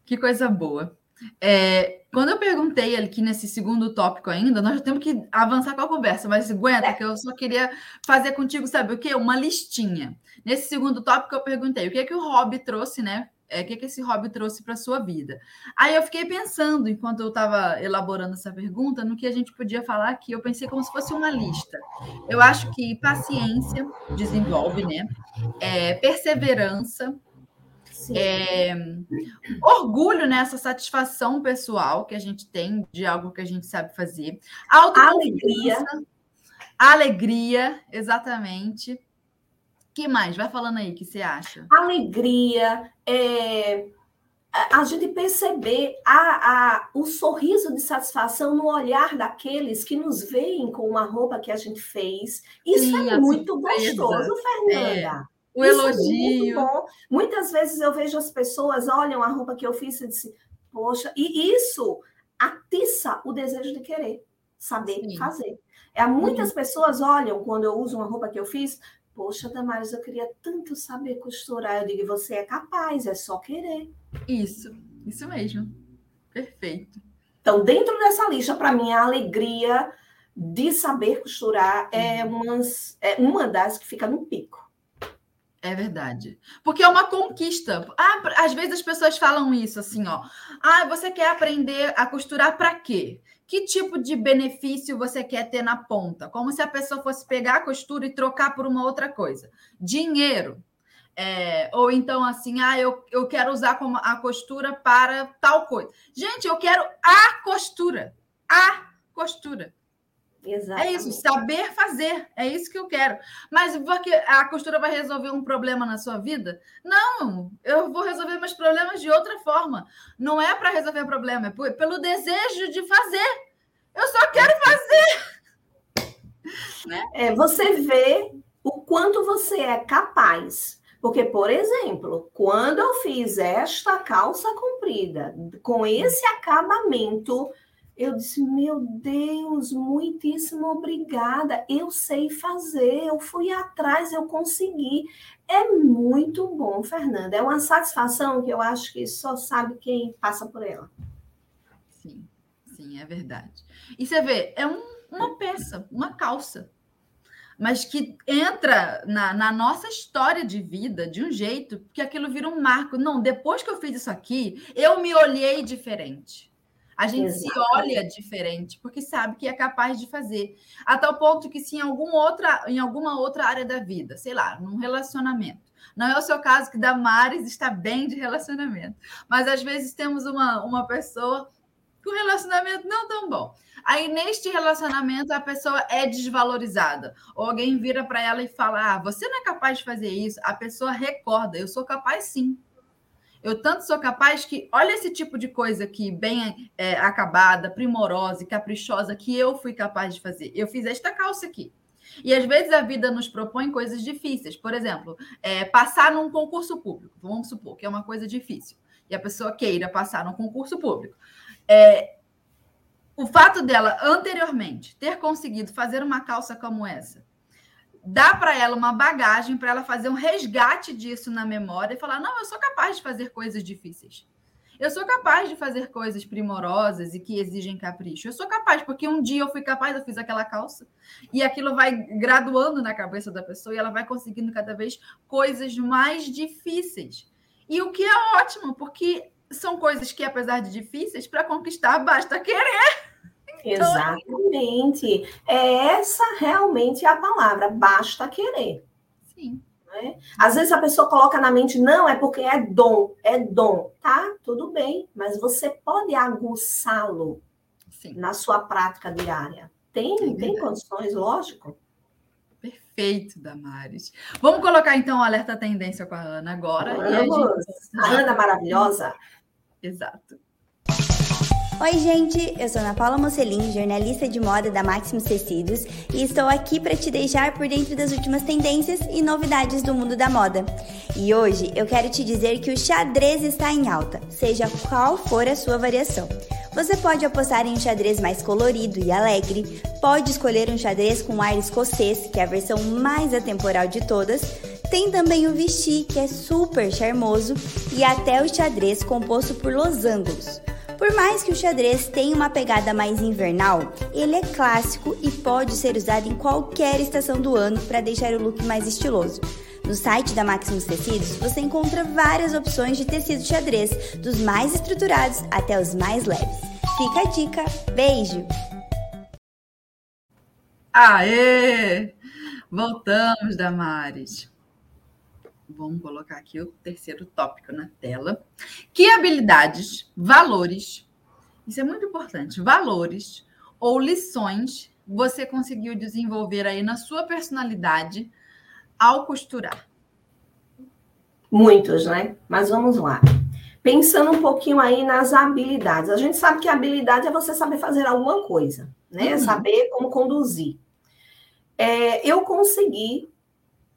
Que coisa boa. É, quando eu perguntei aqui nesse segundo tópico ainda, nós já temos que avançar com a conversa, mas aguenta, é. que eu só queria fazer contigo, sabe o quê? Uma listinha. Nesse segundo tópico eu perguntei o que é que o Hobby trouxe, né? é, que, que esse hobby trouxe para a sua vida? Aí eu fiquei pensando, enquanto eu estava elaborando essa pergunta, no que a gente podia falar aqui. Eu pensei como se fosse uma lista. Eu acho que paciência desenvolve, né? É, perseverança, é, orgulho nessa satisfação pessoal que a gente tem de algo que a gente sabe fazer. Alegria. Alegria, exatamente que mais? Vai falando aí, o que você acha? Alegria, é, a gente perceber a, a, o sorriso de satisfação no olhar daqueles que nos veem com uma roupa que a gente fez. Isso Sim, é muito gostoso, Fernanda. É. O Isso elogio. É Muitas vezes eu vejo as pessoas olham a roupa que eu fiz e dizem, poxa, e isso atiça o desejo de querer saber Sim. fazer. É, muitas Sim. pessoas olham quando eu uso uma roupa que eu fiz, Poxa, Damares, eu queria tanto saber costurar. Eu digo, você é capaz, é só querer. Isso, isso mesmo. Perfeito. Então, dentro dessa lista, para mim, a alegria de saber costurar é, uhum. umas, é uma das que fica no pico. É verdade. Porque é uma conquista. Ah, às vezes as pessoas falam isso assim, ó. Ah, você quer aprender a costurar para quê? Que tipo de benefício você quer ter na ponta? Como se a pessoa fosse pegar a costura e trocar por uma outra coisa. Dinheiro. É, ou então assim, ah, eu, eu quero usar como a costura para tal coisa. Gente, eu quero a costura. A costura. Exatamente. É isso, saber fazer. É isso que eu quero. Mas porque a costura vai resolver um problema na sua vida? Não, eu vou resolver meus problemas de outra forma. Não é para resolver problema, é pelo desejo de fazer. Eu só quero fazer. né? É, você vê o quanto você é capaz. Porque, por exemplo, quando eu fiz esta calça comprida, com esse acabamento eu disse, meu Deus, muitíssimo obrigada. Eu sei fazer, eu fui atrás, eu consegui. É muito bom, Fernanda. É uma satisfação que eu acho que só sabe quem passa por ela. Sim, sim, é verdade. E você vê, é um, uma peça, uma calça, mas que entra na, na, nossa história de vida de um jeito que aquilo vira um marco. Não, depois que eu fiz isso aqui, eu me olhei diferente. A gente se olha diferente, porque sabe que é capaz de fazer. A tal ponto que, se em, algum outra, em alguma outra área da vida, sei lá, num relacionamento, não é o seu caso que Damares está bem de relacionamento, mas às vezes temos uma, uma pessoa com relacionamento não tão bom. Aí, neste relacionamento, a pessoa é desvalorizada. Ou alguém vira para ela e fala: Ah, você não é capaz de fazer isso. A pessoa recorda: Eu sou capaz sim. Eu tanto sou capaz que, olha esse tipo de coisa aqui, bem é, acabada, primorosa e caprichosa, que eu fui capaz de fazer. Eu fiz esta calça aqui. E às vezes a vida nos propõe coisas difíceis. Por exemplo, é, passar num concurso público. Vamos supor que é uma coisa difícil. E a pessoa queira passar num concurso público. É, o fato dela, anteriormente, ter conseguido fazer uma calça como essa, dá para ela uma bagagem para ela fazer um resgate disso na memória e falar: não, eu sou capaz de fazer coisas difíceis. Eu sou capaz de fazer coisas primorosas e que exigem capricho. Eu sou capaz, porque um dia eu fui capaz, eu fiz aquela calça. E aquilo vai graduando na cabeça da pessoa e ela vai conseguindo cada vez coisas mais difíceis. E o que é ótimo, porque são coisas que, apesar de difíceis, para conquistar basta querer. Então, Exatamente. É essa realmente a palavra, basta querer. Sim. Né? Às vezes a pessoa coloca na mente, não, é porque é dom, é dom. Tá, tudo bem, mas você pode aguçá-lo na sua prática diária. Tem, é tem condições, lógico. Perfeito, Damares. Vamos colocar então o alerta tendência com a Ana agora. Vamos. A, gente... a Ana maravilhosa. Exato. Oi, gente, eu sou Ana Paula Mocelin, jornalista de moda da Maximus Tecidos, e estou aqui para te deixar por dentro das últimas tendências e novidades do mundo da moda. E hoje eu quero te dizer que o xadrez está em alta, seja qual for a sua variação. Você pode apostar em um xadrez mais colorido e alegre, pode escolher um xadrez com ar escocês, que é a versão mais atemporal de todas, tem também o vestir, que é super charmoso, e até o xadrez composto por losangos. Por mais que o xadrez tenha uma pegada mais invernal, ele é clássico e pode ser usado em qualquer estação do ano para deixar o look mais estiloso. No site da Maximus Tecidos você encontra várias opções de tecido xadrez, dos mais estruturados até os mais leves. Fica a dica. Beijo! Aê! Voltamos, Damares. Vamos colocar aqui o terceiro tópico na tela. Que habilidades, valores, isso é muito importante, valores ou lições você conseguiu desenvolver aí na sua personalidade ao costurar? Muitos, né? Mas vamos lá. Pensando um pouquinho aí nas habilidades. A gente sabe que habilidade é você saber fazer alguma coisa, né? Uhum. Saber como conduzir. É, eu consegui,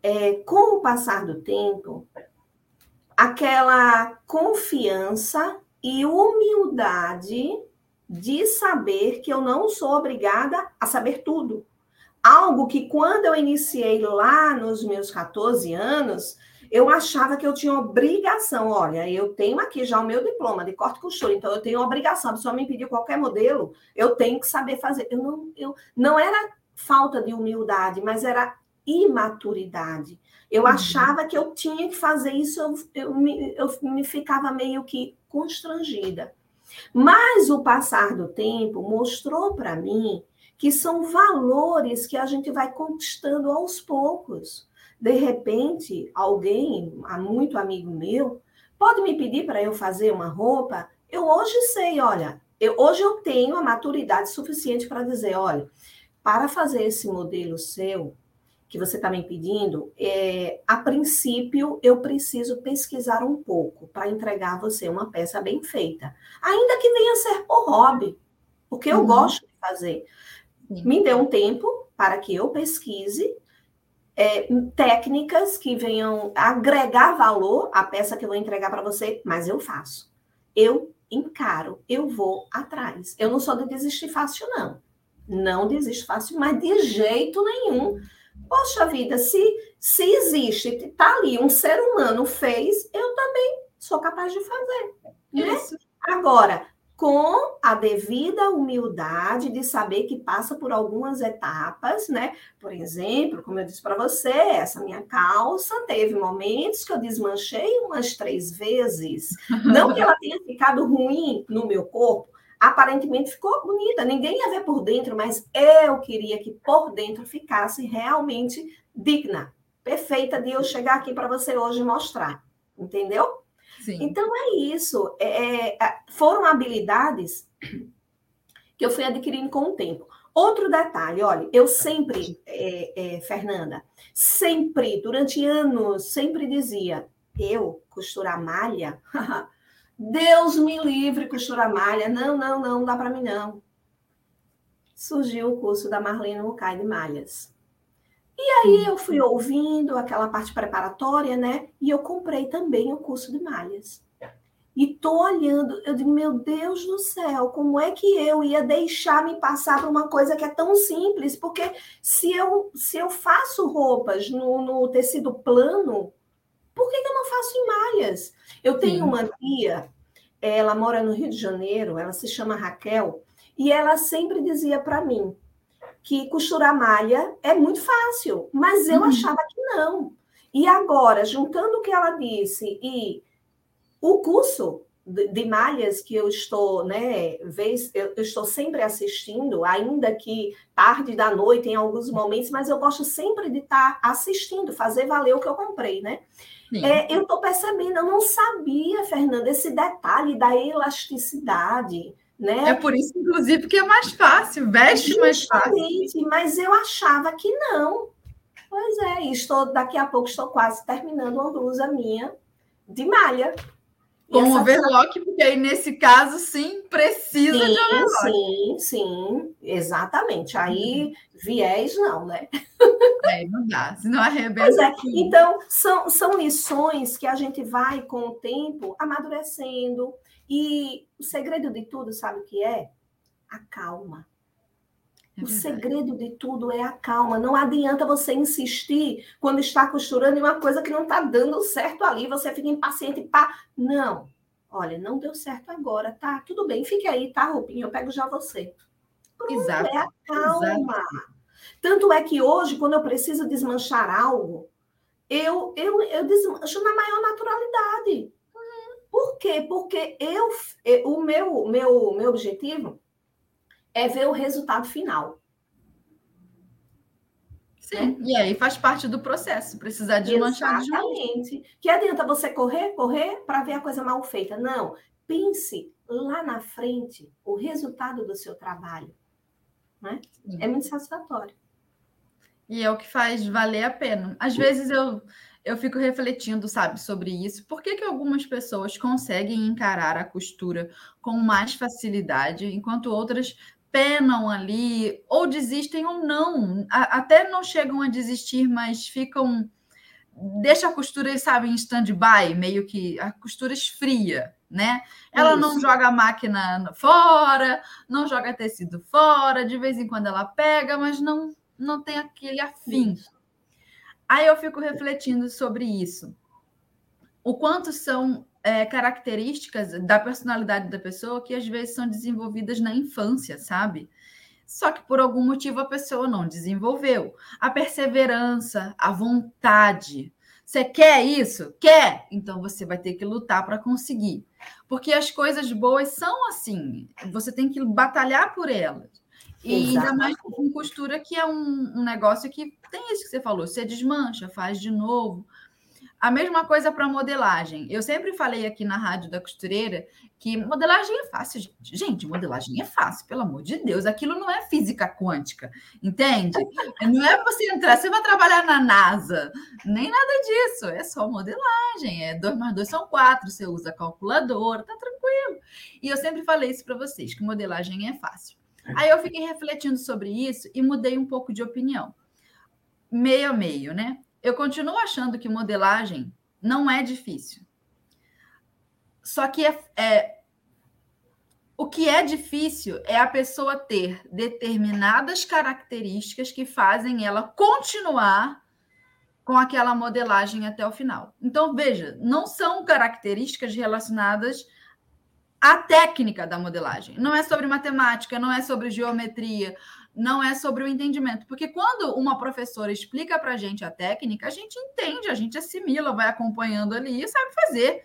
é, com o passar do tempo, aquela confiança e humildade de saber que eu não sou obrigada a saber tudo. Algo que quando eu iniciei lá nos meus 14 anos, eu achava que eu tinha obrigação. Olha, eu tenho aqui já o meu diploma de corte e costura, então eu tenho obrigação. A pessoa me pedir qualquer modelo, eu tenho que saber fazer. Eu não, eu, não era falta de humildade, mas era imaturidade. Eu uhum. achava que eu tinha que fazer isso, eu, eu, me, eu me ficava meio que constrangida. Mas o passar do tempo mostrou para mim que são valores que a gente vai conquistando aos poucos. De repente, alguém, muito amigo meu, pode me pedir para eu fazer uma roupa. Eu hoje sei, olha, eu, hoje eu tenho a maturidade suficiente para dizer, olha, para fazer esse modelo seu, que você está me pedindo, é, a princípio eu preciso pesquisar um pouco para entregar a você uma peça bem feita. Ainda que venha a ser por hobby, porque eu uhum. gosto de fazer. Me dê um tempo para que eu pesquise é, técnicas que venham agregar valor à peça que eu vou entregar para você, mas eu faço. Eu encaro, eu vou atrás. Eu não sou de desistir fácil, não. Não desisto fácil, mas de jeito nenhum Poxa vida, se, se existe, está ali, um ser humano fez, eu também sou capaz de fazer. Né? Isso. Agora, com a devida humildade de saber que passa por algumas etapas, né? Por exemplo, como eu disse para você, essa minha calça teve momentos que eu desmanchei umas três vezes. Não que ela tenha ficado ruim no meu corpo, aparentemente ficou bonita, ninguém ia ver por dentro, mas eu queria que por dentro ficasse realmente digna, perfeita de eu chegar aqui para você hoje mostrar, entendeu? Sim. Então é isso, é, é, é, foram habilidades que eu fui adquirindo com o tempo. Outro detalhe, olha, eu sempre, é, é, Fernanda, sempre, durante anos, sempre dizia, eu costurar malha, Deus me livre, costura malha. Não, não, não, não dá para mim não. Surgiu o curso da Marlene Mucay de malhas. E aí eu fui ouvindo aquela parte preparatória, né? E eu comprei também o curso de malhas. E tô olhando, eu digo, meu Deus do céu, como é que eu ia deixar me passar por uma coisa que é tão simples? Porque se eu, se eu faço roupas no, no tecido plano, por que, que eu não faço em malhas? Eu tenho uma tia, ela mora no Rio de Janeiro, ela se chama Raquel, e ela sempre dizia para mim que costurar malha é muito fácil, mas eu uhum. achava que não. E agora, juntando o que ela disse e o curso de malhas que eu estou, né, vez, eu, estou sempre assistindo, ainda que tarde da noite em alguns momentos, mas eu gosto sempre de estar assistindo, fazer valer o que eu comprei, né? É, eu estou percebendo, eu não sabia, Fernanda, esse detalhe da elasticidade. Né? É por isso, inclusive, que é mais fácil, veste mais fácil. Mas eu achava que não. Pois é, estou, daqui a pouco estou quase terminando uma blusa minha de malha. Com essa... overlock, porque aí nesse caso sim precisa sim, de overlock. Sim, sim, exatamente. Aí viés não, né? É, não dá, senão arrebenta. É. Então, são, são lições que a gente vai, com o tempo, amadurecendo. E o segredo de tudo, sabe o que é? A calma. É o segredo de tudo é a calma. Não adianta você insistir quando está costurando em uma coisa que não está dando certo ali. Você fica impaciente. Pá. Não. Olha, não deu certo agora, tá? Tudo bem, fique aí, tá, roupinha? Eu pego já você. Pronto, Exato. É a calma. Exato. Tanto é que hoje, quando eu preciso desmanchar algo, eu, eu, eu desmancho na maior naturalidade. Por quê? Porque eu, o meu, meu, meu objetivo é ver o resultado final. Sim, né? e aí faz parte do processo, precisar desmanchar Exatamente. De que adianta você correr, correr para ver a coisa mal feita? Não. Pense lá na frente o resultado do seu trabalho. Né? É muito satisfatório. E é o que faz valer a pena. Às vezes eu, eu fico refletindo, sabe, sobre isso. Por que, que algumas pessoas conseguem encarar a costura com mais facilidade, enquanto outras penam ali, ou desistem ou não. A, até não chegam a desistir, mas ficam. Deixa a costura, sabe, em stand-by, meio que a costura esfria, né? Ela Isso. não joga a máquina fora, não joga tecido fora, de vez em quando ela pega, mas não, não tem aquele afim. Aí eu fico refletindo sobre isso. O quanto são é, características da personalidade da pessoa que às vezes são desenvolvidas na infância, sabe? Só que por algum motivo a pessoa não desenvolveu. A perseverança, a vontade. Você quer isso? Quer? Então você vai ter que lutar para conseguir. Porque as coisas boas são assim. Você tem que batalhar por elas. E ainda mais com costura, que é um, um negócio que tem isso que você falou: você desmancha, faz de novo. A mesma coisa para modelagem. Eu sempre falei aqui na Rádio da Costureira que modelagem é fácil, gente. Gente, modelagem é fácil, pelo amor de Deus. Aquilo não é física quântica, entende? Não é você entrar, você vai trabalhar na NASA, nem nada disso. É só modelagem. É 2 mais 2 são 4, você usa calculadora, tá tranquilo. E eu sempre falei isso para vocês, que modelagem é fácil. Aí eu fiquei refletindo sobre isso e mudei um pouco de opinião. Meio a meio, né? Eu continuo achando que modelagem não é difícil. Só que é, é, o que é difícil é a pessoa ter determinadas características que fazem ela continuar com aquela modelagem até o final. Então, veja, não são características relacionadas à técnica da modelagem. Não é sobre matemática, não é sobre geometria, não é sobre o entendimento. Porque quando uma professora explica para a gente a técnica, a gente entende, a gente assimila, vai acompanhando ali e sabe fazer.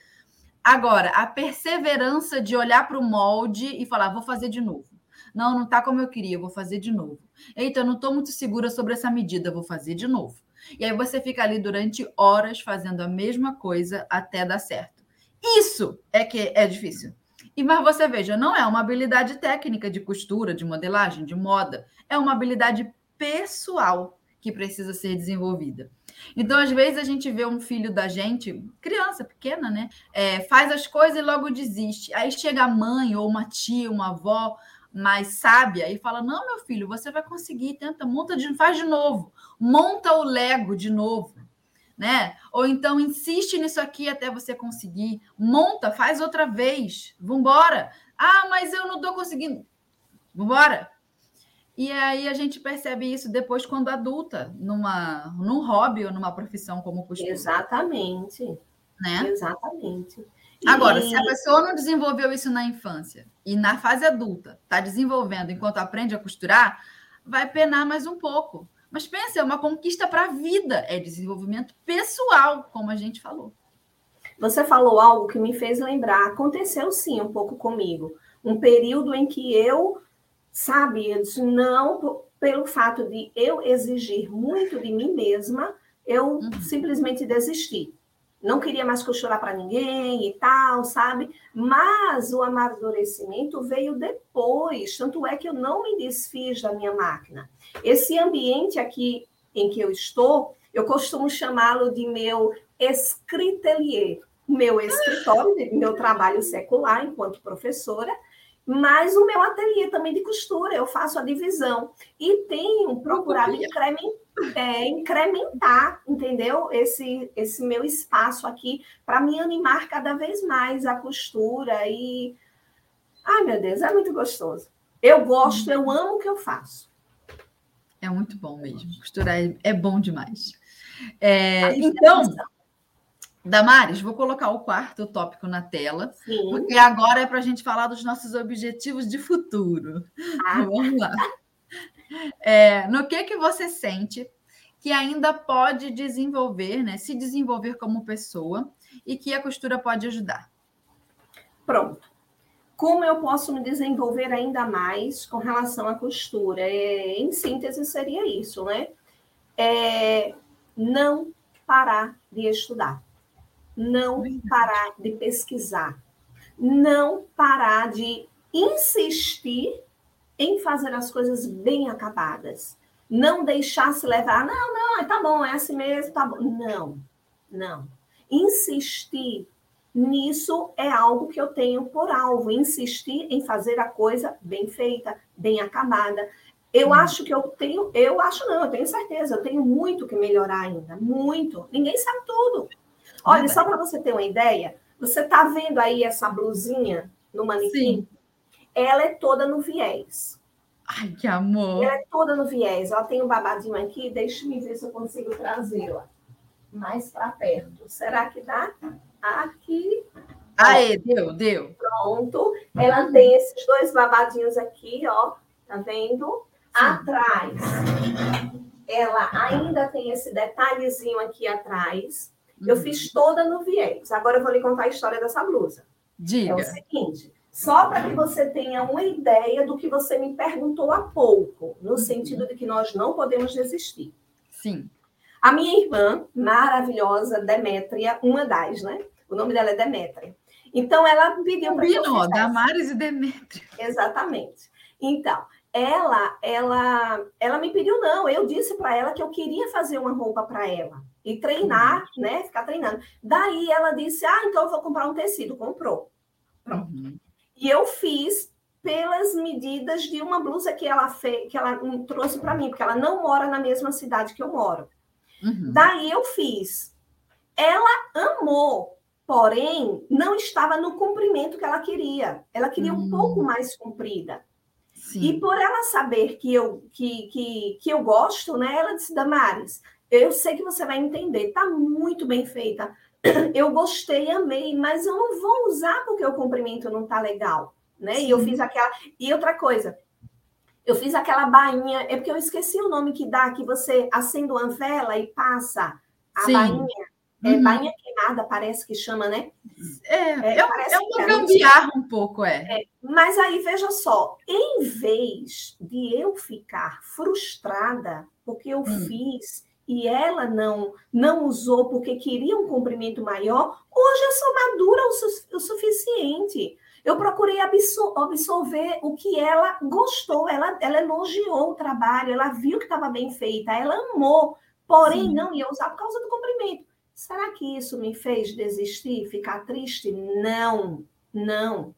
Agora, a perseverança de olhar para o molde e falar, vou fazer de novo. Não, não está como eu queria, vou fazer de novo. Eita, eu não estou muito segura sobre essa medida, vou fazer de novo. E aí você fica ali durante horas fazendo a mesma coisa até dar certo. Isso é que é difícil. E mas você veja, não é uma habilidade técnica de costura, de modelagem, de moda, é uma habilidade pessoal que precisa ser desenvolvida. Então, às vezes, a gente vê um filho da gente, criança pequena, né? É, faz as coisas e logo desiste. Aí chega a mãe ou uma tia, uma avó mais sábia e fala: Não, meu filho, você vai conseguir, tenta, monta de, faz de novo, monta o Lego de novo né? Ou então insiste nisso aqui até você conseguir, monta, faz outra vez, vambora. Ah, mas eu não estou conseguindo. Vambora. E aí a gente percebe isso depois quando adulta, numa, num hobby ou numa profissão como costura. Exatamente. Né? Exatamente. Agora, e... se a pessoa não desenvolveu isso na infância e na fase adulta está desenvolvendo enquanto aprende a costurar, vai penar mais um pouco. Mas pensa, é uma conquista para a vida, é desenvolvimento pessoal, como a gente falou. Você falou algo que me fez lembrar, aconteceu sim um pouco comigo. Um período em que eu, sabe, eu disse, não, pelo fato de eu exigir muito de mim mesma, eu uhum. simplesmente desisti não queria mais costurar para ninguém e tal, sabe? Mas o amadurecimento veio depois, tanto é que eu não me desfiz da minha máquina. Esse ambiente aqui em que eu estou, eu costumo chamá-lo de meu escritelier, meu escritório, meu trabalho secular enquanto professora, mas o meu ateliê também de costura, eu faço a divisão e tenho procurado incrementar é, incrementar, entendeu? Esse, esse meu espaço aqui para me animar cada vez mais a costura e. Ai, meu Deus, é muito gostoso. Eu gosto, eu amo o que eu faço. É muito bom mesmo. Costurar é, é bom demais. É, então, Damares, vou colocar o quarto tópico na tela, Sim. porque agora é para a gente falar dos nossos objetivos de futuro. Ah. Vamos lá. É, no que que você sente que ainda pode desenvolver, né? Se desenvolver como pessoa e que a costura pode ajudar. Pronto. Como eu posso me desenvolver ainda mais com relação à costura? É, em síntese, seria isso, né? É, não parar de estudar, não parar de pesquisar, não parar de insistir em fazer as coisas bem acabadas. Não deixar se levar, não, não, tá bom, é assim mesmo, tá bom. Não, não. Insistir nisso é algo que eu tenho por alvo, insistir em fazer a coisa bem feita, bem acabada. Eu acho que eu tenho, eu acho não, eu tenho certeza, eu tenho muito que melhorar ainda, muito. Ninguém sabe tudo. Olha, só para você ter uma ideia, você está vendo aí essa blusinha no manequim? Sim. Ela é toda no viés. Ai, que amor! Ela é toda no viés. Ela tem um babadinho aqui, deixa eu ver se eu consigo trazê-la mais para perto. Será que dá? Aqui. Aê, deu, deu. Pronto. Ela tem esses dois babadinhos aqui, ó. Tá vendo? Atrás. Ela ainda tem esse detalhezinho aqui atrás. Eu uhum. fiz toda no viés. Agora eu vou lhe contar a história dessa blusa. Diga. É o seguinte, só para que você tenha uma ideia do que você me perguntou há pouco, no uhum. sentido de que nós não podemos desistir. Sim. A minha irmã, maravilhosa, Demétria, uma das, né? O nome dela é Demétria. Então, ela pediu para eu Damares e Demétria. Exatamente. Então, ela, ela, ela me pediu não. Eu disse para ela que eu queria fazer uma roupa para ela e treinar, uhum. né? Ficar treinando. Daí ela disse: Ah, então eu vou comprar um tecido. Comprou. Pronto. Uhum. E eu fiz pelas medidas de uma blusa que ela fez, que ela trouxe para mim, porque ela não mora na mesma cidade que eu moro. Uhum. Daí eu fiz. Ela amou, porém não estava no comprimento que ela queria. Ela queria um pouco hum. mais comprida. Sim. E por ela saber que eu que, que, que eu gosto, né? Ela disse, Damares, eu sei que você vai entender, tá muito bem feita. Eu gostei, amei, mas eu não vou usar porque o comprimento não tá legal, né? Sim. E eu fiz aquela. E outra coisa, eu fiz aquela bainha, é porque eu esqueci o nome que dá, que você acende uma vela e passa a Sim. bainha. É uhum. bainha queimada, parece que chama, né? É, é, é, é uma gambiarra um pouco, é. é. Mas aí, veja só, em vez de eu ficar frustrada porque eu hum. fiz e ela não não usou porque queria um comprimento maior, hoje eu sou madura o, su o suficiente. Eu procurei absor absorver o que ela gostou, ela, ela elogiou o trabalho, ela viu que estava bem feita, ela amou, porém Sim. não ia usar por causa do comprimento. Será que isso me fez desistir, ficar triste? Não, não.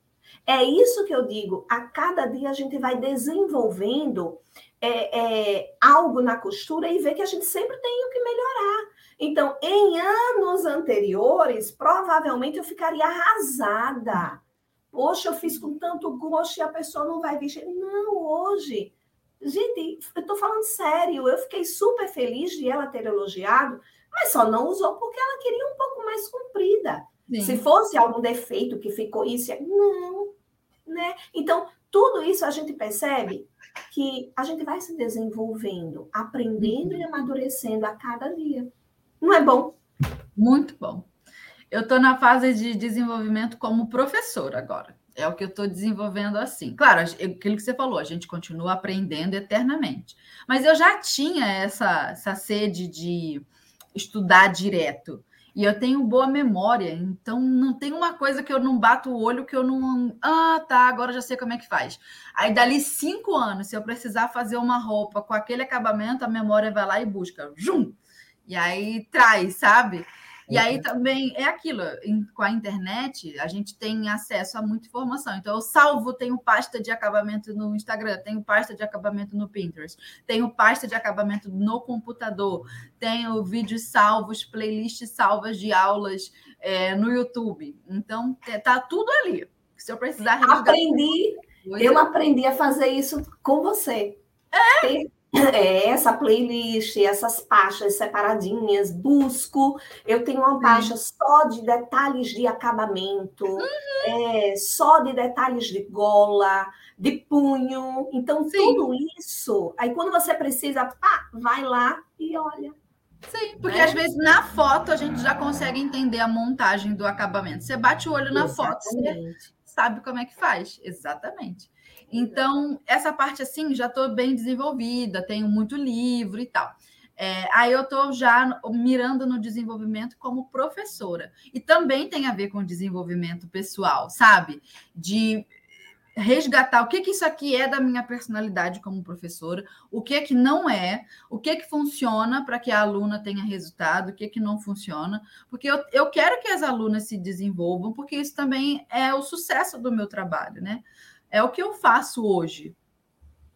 É isso que eu digo. A cada dia a gente vai desenvolvendo é, é, algo na costura e vê que a gente sempre tem o que melhorar. Então, em anos anteriores, provavelmente eu ficaria arrasada. Poxa, eu fiz com tanto gosto e a pessoa não vai vestir. Não, hoje. Gente, eu estou falando sério. Eu fiquei super feliz de ela ter elogiado, mas só não usou porque ela queria um pouco mais comprida. Sim. Se fosse algum defeito que ficou isso, não, né? Então, tudo isso a gente percebe que a gente vai se desenvolvendo, aprendendo e amadurecendo a cada dia. Não é bom? Muito bom. Eu estou na fase de desenvolvimento como professor agora. É o que eu estou desenvolvendo assim. Claro, aquilo que você falou, a gente continua aprendendo eternamente. Mas eu já tinha essa, essa sede de estudar direto. E eu tenho boa memória, então não tem uma coisa que eu não bato o olho que eu não. Ah, tá, agora já sei como é que faz. Aí, dali cinco anos, se eu precisar fazer uma roupa com aquele acabamento, a memória vai lá e busca. Jum! E aí traz, sabe? E aí uhum. também é aquilo, com a internet, a gente tem acesso a muita informação. Então, eu salvo, tenho pasta de acabamento no Instagram, tenho pasta de acabamento no Pinterest, tenho pasta de acabamento no computador, tenho vídeos salvos, playlists salvas de aulas é, no YouTube. Então, tá tudo ali. Se eu precisar Aprendi, eu aprendi a fazer isso com você. É? é, essa playlist, essas pastas separadinhas, busco. Eu tenho uma pasta só de detalhes de acabamento, uhum. é, só de detalhes de gola, de punho. Então, Sim. tudo isso. Aí, quando você precisa, pá, vai lá e olha. Sim, porque é. às vezes na foto a gente já consegue entender a montagem do acabamento. Você bate o olho na Exatamente. foto, você sabe como é que faz. Exatamente. Então, essa parte assim, já estou bem desenvolvida, tenho muito livro e tal. É, aí eu estou já mirando no desenvolvimento como professora. E também tem a ver com desenvolvimento pessoal, sabe? De resgatar o que, que isso aqui é da minha personalidade como professora, o que que não é, o que que funciona para que a aluna tenha resultado, o que que não funciona, porque eu, eu quero que as alunas se desenvolvam, porque isso também é o sucesso do meu trabalho, né? É o que eu faço hoje.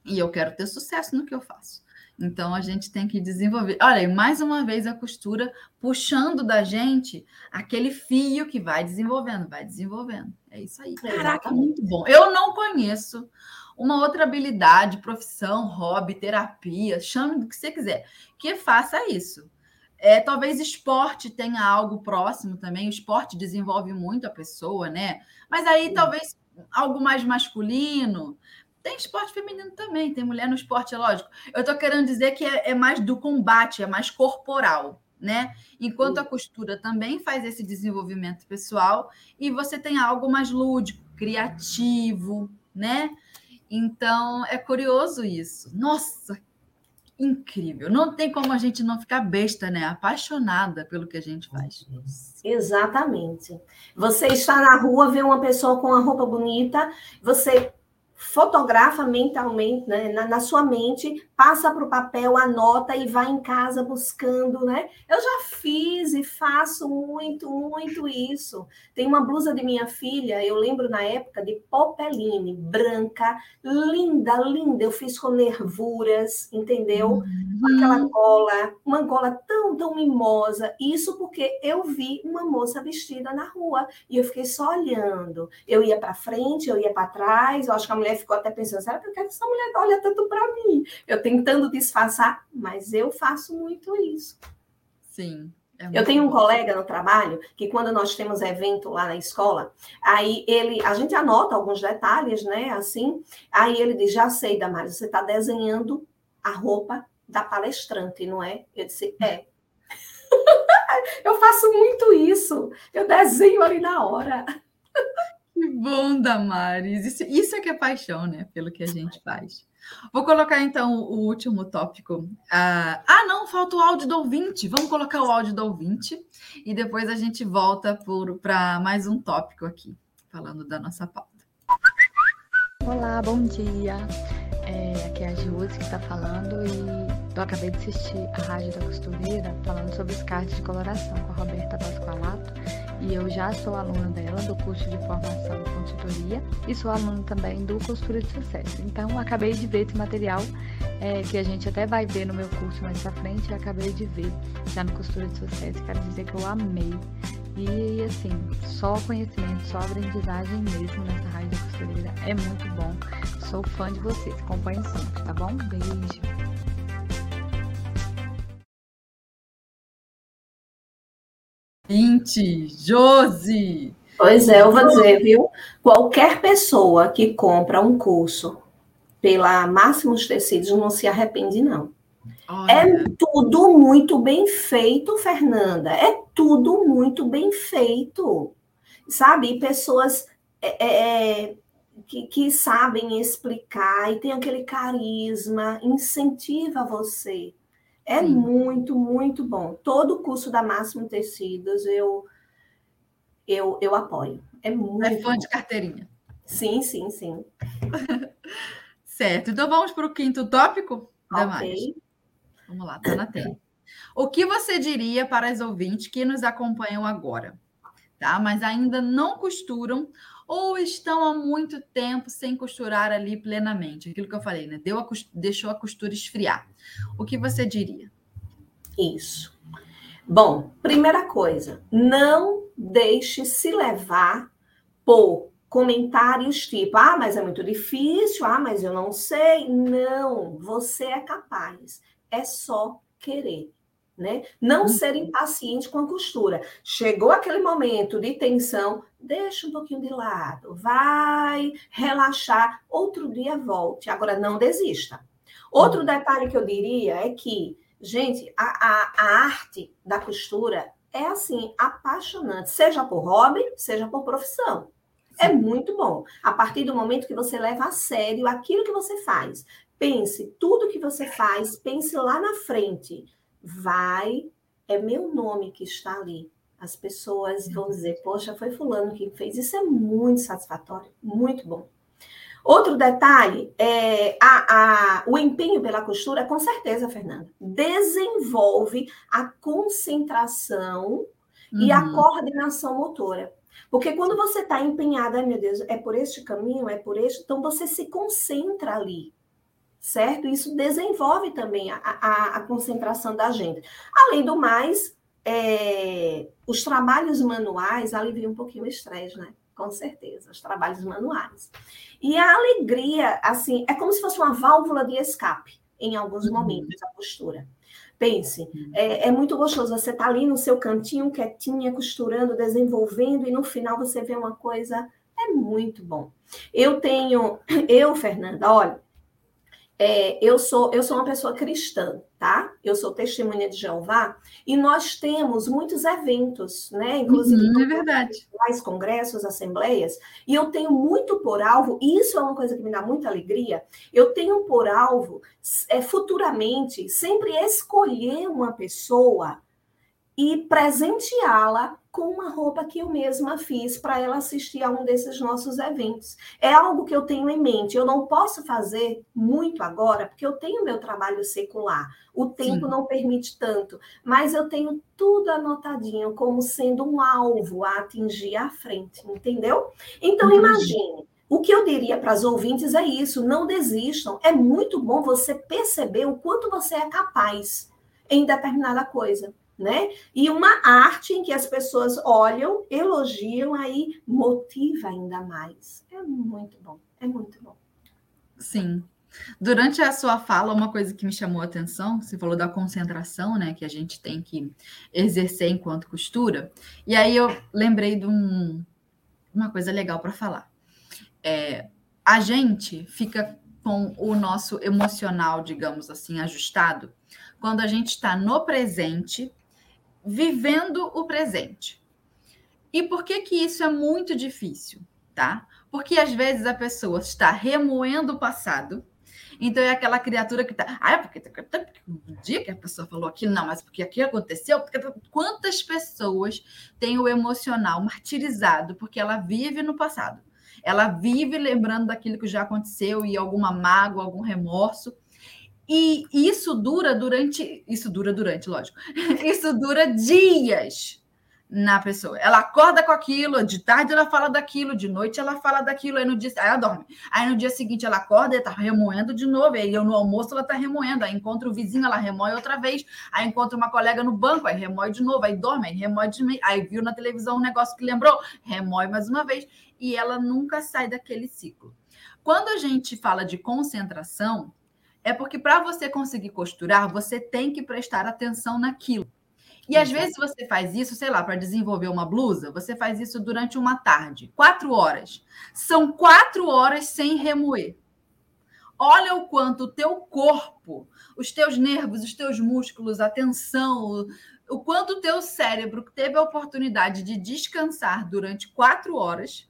E eu quero ter sucesso no que eu faço. Então a gente tem que desenvolver. Olha, mais uma vez a costura puxando da gente aquele fio que vai desenvolvendo, vai desenvolvendo. É isso aí. Caraca, muito bom. Eu não conheço uma outra habilidade, profissão, hobby, terapia, chame do que você quiser, que faça isso. É, talvez esporte tenha algo próximo também. O esporte desenvolve muito a pessoa, né? Mas aí Sim. talvez algo mais masculino. Tem esporte feminino também, tem mulher no esporte, é lógico. Eu estou querendo dizer que é, é, mais do combate, é mais corporal, né? Enquanto a costura também faz esse desenvolvimento pessoal e você tem algo mais lúdico, criativo, né? Então é curioso isso. Nossa, incrível. Não tem como a gente não ficar besta, né? Apaixonada pelo que a gente faz. Exatamente. Você está na rua, vê uma pessoa com uma roupa bonita, você fotografa mentalmente, né, na, na, sua mente, passa para o papel, anota e vai em casa buscando, né? Eu já fiz e faço muito, muito isso. Tem uma blusa de minha filha, eu lembro na época de Popeline, branca, linda, linda. Eu fiz com nervuras, entendeu? Uhum. Aquela gola, uma gola tão, tão mimosa. Isso porque eu vi uma moça vestida na rua e eu fiquei só olhando. Eu ia para frente, eu ia para trás, eu acho que a mulher mulher ficou até pensando, será que essa mulher olha tanto para mim? Eu tentando disfarçar, mas eu faço muito isso. Sim. É eu tenho um colega no trabalho que quando nós temos evento lá na escola, aí ele, a gente anota alguns detalhes, né? Assim, aí ele diz: já sei, Damares, você está desenhando a roupa da palestrante, não é? Eu disse: é. eu faço muito isso. Eu desenho ali na hora. Que bom, Damares. Isso, isso é que é paixão, né? Pelo que a gente faz. Vou colocar então o último tópico. Ah, ah, não, falta o áudio do ouvinte. Vamos colocar o áudio do ouvinte e depois a gente volta para mais um tópico aqui, falando da nossa pauta. Olá, bom dia. É, aqui é a Josi que está falando e eu acabei de assistir a Rádio da Costureira falando sobre os cards de coloração com a Roberta Pascoalato e eu já sou aluna dela do curso de formação e consultoria e sou aluna também do Costura de Sucesso. Então, acabei de ver esse material é, que a gente até vai ver no meu curso mais pra frente, eu acabei de ver já no Costura de Sucesso. Quero dizer que eu amei. E assim, só conhecimento, só aprendizagem mesmo nessa rádio costureira. É muito bom. Sou fã de vocês. Acompanhe sempre, tá bom? Beijo. Gente, Josi! Pois é, eu vou dizer, viu? Qualquer pessoa que compra um curso pela Máximos Tecidos não se arrepende, não. Olha. É tudo muito bem feito, Fernanda. É tudo muito bem feito. Sabe? Pessoas é, é, é que, que sabem explicar e tem aquele carisma, incentiva você. É Sim. muito, muito bom. Todo o curso da Máximo Tecidos eu, eu, eu apoio. É muito. É fã bom. de carteirinha. Sim, sim, sim. certo. Então vamos para o quinto tópico? Ok. Vamos lá, está na tela. O que você diria para as ouvintes que nos acompanham agora, tá? Mas ainda não costuram ou estão há muito tempo sem costurar ali plenamente. Aquilo que eu falei, né? Deu a, deixou a costura esfriar. O que você diria? Isso. Bom, primeira coisa, não deixe se levar por comentários tipo: ah, mas é muito difícil, ah, mas eu não sei. Não, você é capaz. É só querer. Né? Não uhum. ser impaciente com a costura. Chegou aquele momento de tensão, deixa um pouquinho de lado, vai relaxar, outro dia volte. Agora, não desista. Outro uhum. detalhe que eu diria é que, gente, a, a, a arte da costura é assim, apaixonante, seja por hobby, seja por profissão. É muito bom. A partir do momento que você leva a sério aquilo que você faz. Pense, tudo que você faz, pense lá na frente vai, é meu nome que está ali. As pessoas vão dizer, poxa, foi fulano que fez. Isso é muito satisfatório, muito bom. Outro detalhe é a, a, o empenho pela costura, com certeza, Fernanda, desenvolve a concentração uhum. e a uhum. coordenação motora. Porque quando você está empenhada, meu Deus, é por este caminho, é por este, então você se concentra ali certo? Isso desenvolve também a, a, a concentração da gente. Além do mais, é, os trabalhos manuais aliviam um pouquinho o estresse, né? Com certeza, os trabalhos manuais. E a alegria, assim, é como se fosse uma válvula de escape em alguns uhum. momentos, a postura. Pense, uhum. é, é, muito gostoso. Você tá ali no seu cantinho, quietinha, costurando, desenvolvendo, e no final você vê uma coisa. É muito bom. Eu tenho, eu, Fernanda, olha, é, eu sou eu sou uma pessoa cristã, tá? Eu sou testemunha de Jeová e nós temos muitos eventos, né? Inclusive uhum, é verdade. mais congressos, assembleias, e eu tenho muito por alvo. E isso é uma coisa que me dá muita alegria. Eu tenho por alvo é, futuramente sempre escolher uma pessoa e presenteá-la com uma roupa que eu mesma fiz para ela assistir a um desses nossos eventos. É algo que eu tenho em mente. Eu não posso fazer muito agora, porque eu tenho meu trabalho secular. O tempo Sim. não permite tanto, mas eu tenho tudo anotadinho como sendo um alvo a atingir à frente, entendeu? Então imagine, o que eu diria para as ouvintes é isso: não desistam. É muito bom você perceber o quanto você é capaz em determinada coisa né? E uma arte em que as pessoas olham, elogiam, aí motiva ainda mais. É muito bom, é muito bom. Sim. Durante a sua fala, uma coisa que me chamou a atenção, você falou da concentração, né, que a gente tem que exercer enquanto costura. E aí eu lembrei de um, uma coisa legal para falar. É, a gente fica com o nosso emocional, digamos assim, ajustado, quando a gente está no presente vivendo o presente. E por que que isso é muito difícil, tá? Porque às vezes a pessoa está remoendo o passado, então é aquela criatura que está, ah, é porque o dia que a pessoa falou aquilo, não, mas porque aquilo aconteceu, porque quantas pessoas têm o emocional martirizado porque ela vive no passado. Ela vive lembrando daquilo que já aconteceu e alguma mágoa, algum remorso. E isso dura durante. Isso dura durante, lógico. Isso dura dias na pessoa. Ela acorda com aquilo, de tarde ela fala daquilo, de noite ela fala daquilo, aí no dia. Aí ela dorme. Aí no dia seguinte ela acorda e tá remoendo de novo. Aí no almoço ela tá remoendo. Aí encontra o vizinho, ela remoe outra vez. Aí encontra uma colega no banco, aí remoe de novo. Aí dorme, aí remoe de. Aí viu na televisão um negócio que lembrou, remoe mais uma vez. E ela nunca sai daquele ciclo. Quando a gente fala de concentração, é porque para você conseguir costurar, você tem que prestar atenção naquilo. E às vezes você faz isso, sei lá, para desenvolver uma blusa, você faz isso durante uma tarde, quatro horas. São quatro horas sem remoer. Olha o quanto o teu corpo, os teus nervos, os teus músculos, a tensão, o, o quanto o teu cérebro teve a oportunidade de descansar durante quatro horas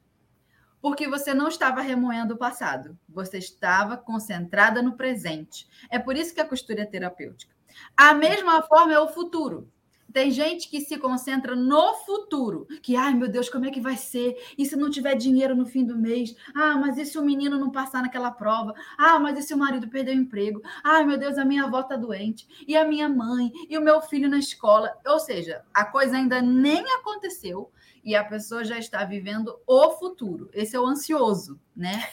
porque você não estava remoendo o passado, você estava concentrada no presente. É por isso que a costura é terapêutica. A mesma forma é o futuro. Tem gente que se concentra no futuro, que, ai meu Deus, como é que vai ser? E se não tiver dinheiro no fim do mês? Ah, mas e se o menino não passar naquela prova? Ah, mas e se o marido perder o emprego? Ai meu Deus, a minha avó está doente, e a minha mãe, e o meu filho na escola. Ou seja, a coisa ainda nem aconteceu, e a pessoa já está vivendo o futuro. Esse é o ansioso, né?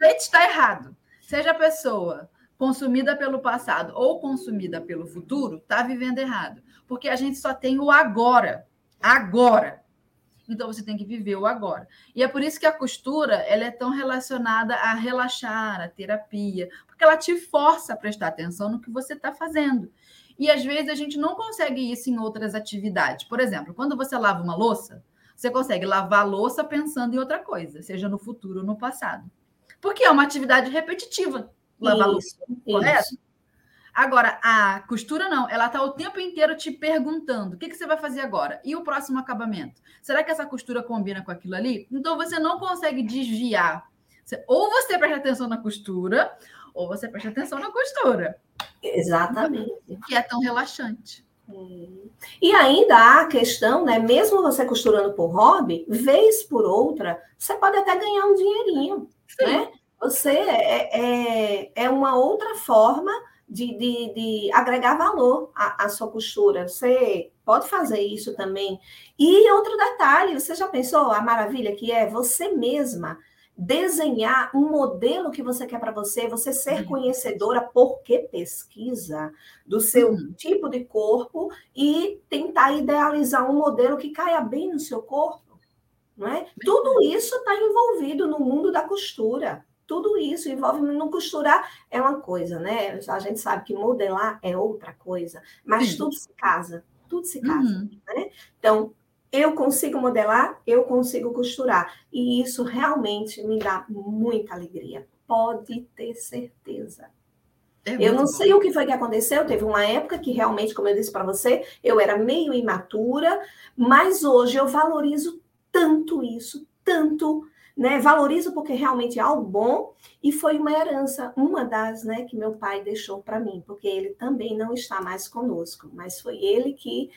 Dois está errado. Seja a pessoa consumida pelo passado ou consumida pelo futuro, está vivendo errado. Porque a gente só tem o agora. Agora. Então você tem que viver o agora. E é por isso que a costura ela é tão relacionada a relaxar, a terapia, porque ela te força a prestar atenção no que você está fazendo. E às vezes a gente não consegue isso em outras atividades. Por exemplo, quando você lava uma louça, você consegue lavar a louça pensando em outra coisa, seja no futuro ou no passado. Porque é uma atividade repetitiva. Lavar isso, louça, correto? Isso. Agora, a costura não, ela está o tempo inteiro te perguntando: o que, que você vai fazer agora? E o próximo acabamento? Será que essa costura combina com aquilo ali? Então você não consegue desviar. Ou você presta atenção na costura, ou você presta atenção na costura. Exatamente. Que é tão relaxante. E ainda há a questão, né? Mesmo você costurando por hobby, vez por outra, você pode até ganhar um dinheirinho, Sim. né? Você é, é, é uma outra forma de, de, de agregar valor à, à, sua costura. Você pode fazer isso também. E outro detalhe, você já pensou a maravilha que é você mesma desenhar um modelo que você quer para você, você ser uhum. conhecedora porque pesquisa do seu uhum. tipo de corpo e tentar idealizar um modelo que caia bem no seu corpo, não é? Tudo isso está envolvido no mundo da costura tudo isso envolve no costurar é uma coisa, né? A gente sabe que modelar é outra coisa, mas tudo se casa, tudo se casa, uhum. né? Então, eu consigo modelar, eu consigo costurar, e isso realmente me dá muita alegria. Pode ter certeza. É eu não bom. sei o que foi que aconteceu. Teve uma época que realmente, como eu disse para você, eu era meio imatura, mas hoje eu valorizo tanto isso, tanto né? Valorizo porque realmente é algo bom e foi uma herança, uma das, né, que meu pai deixou para mim, porque ele também não está mais conosco, mas foi ele que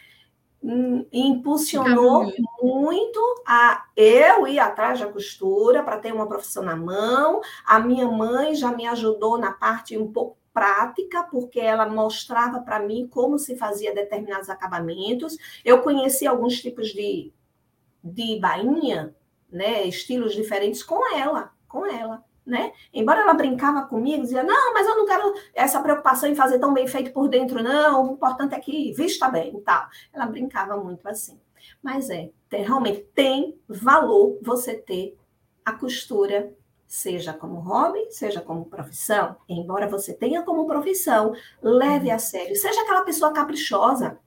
impulsionou muito a eu ir atrás da costura para ter uma profissão na mão. A minha mãe já me ajudou na parte um pouco prática, porque ela mostrava para mim como se fazia determinados acabamentos. Eu conheci alguns tipos de, de bainha, né, estilos diferentes com ela, com ela, né? Embora ela brincava comigo, dizia, não, mas eu não quero essa preocupação em fazer tão bem feito por dentro, não, o importante é que vista bem e tal. Ela brincava muito assim. Mas é, tem, realmente tem valor você ter a costura, seja como hobby, seja como profissão. Embora você tenha como profissão, leve a sério. Seja aquela pessoa caprichosa,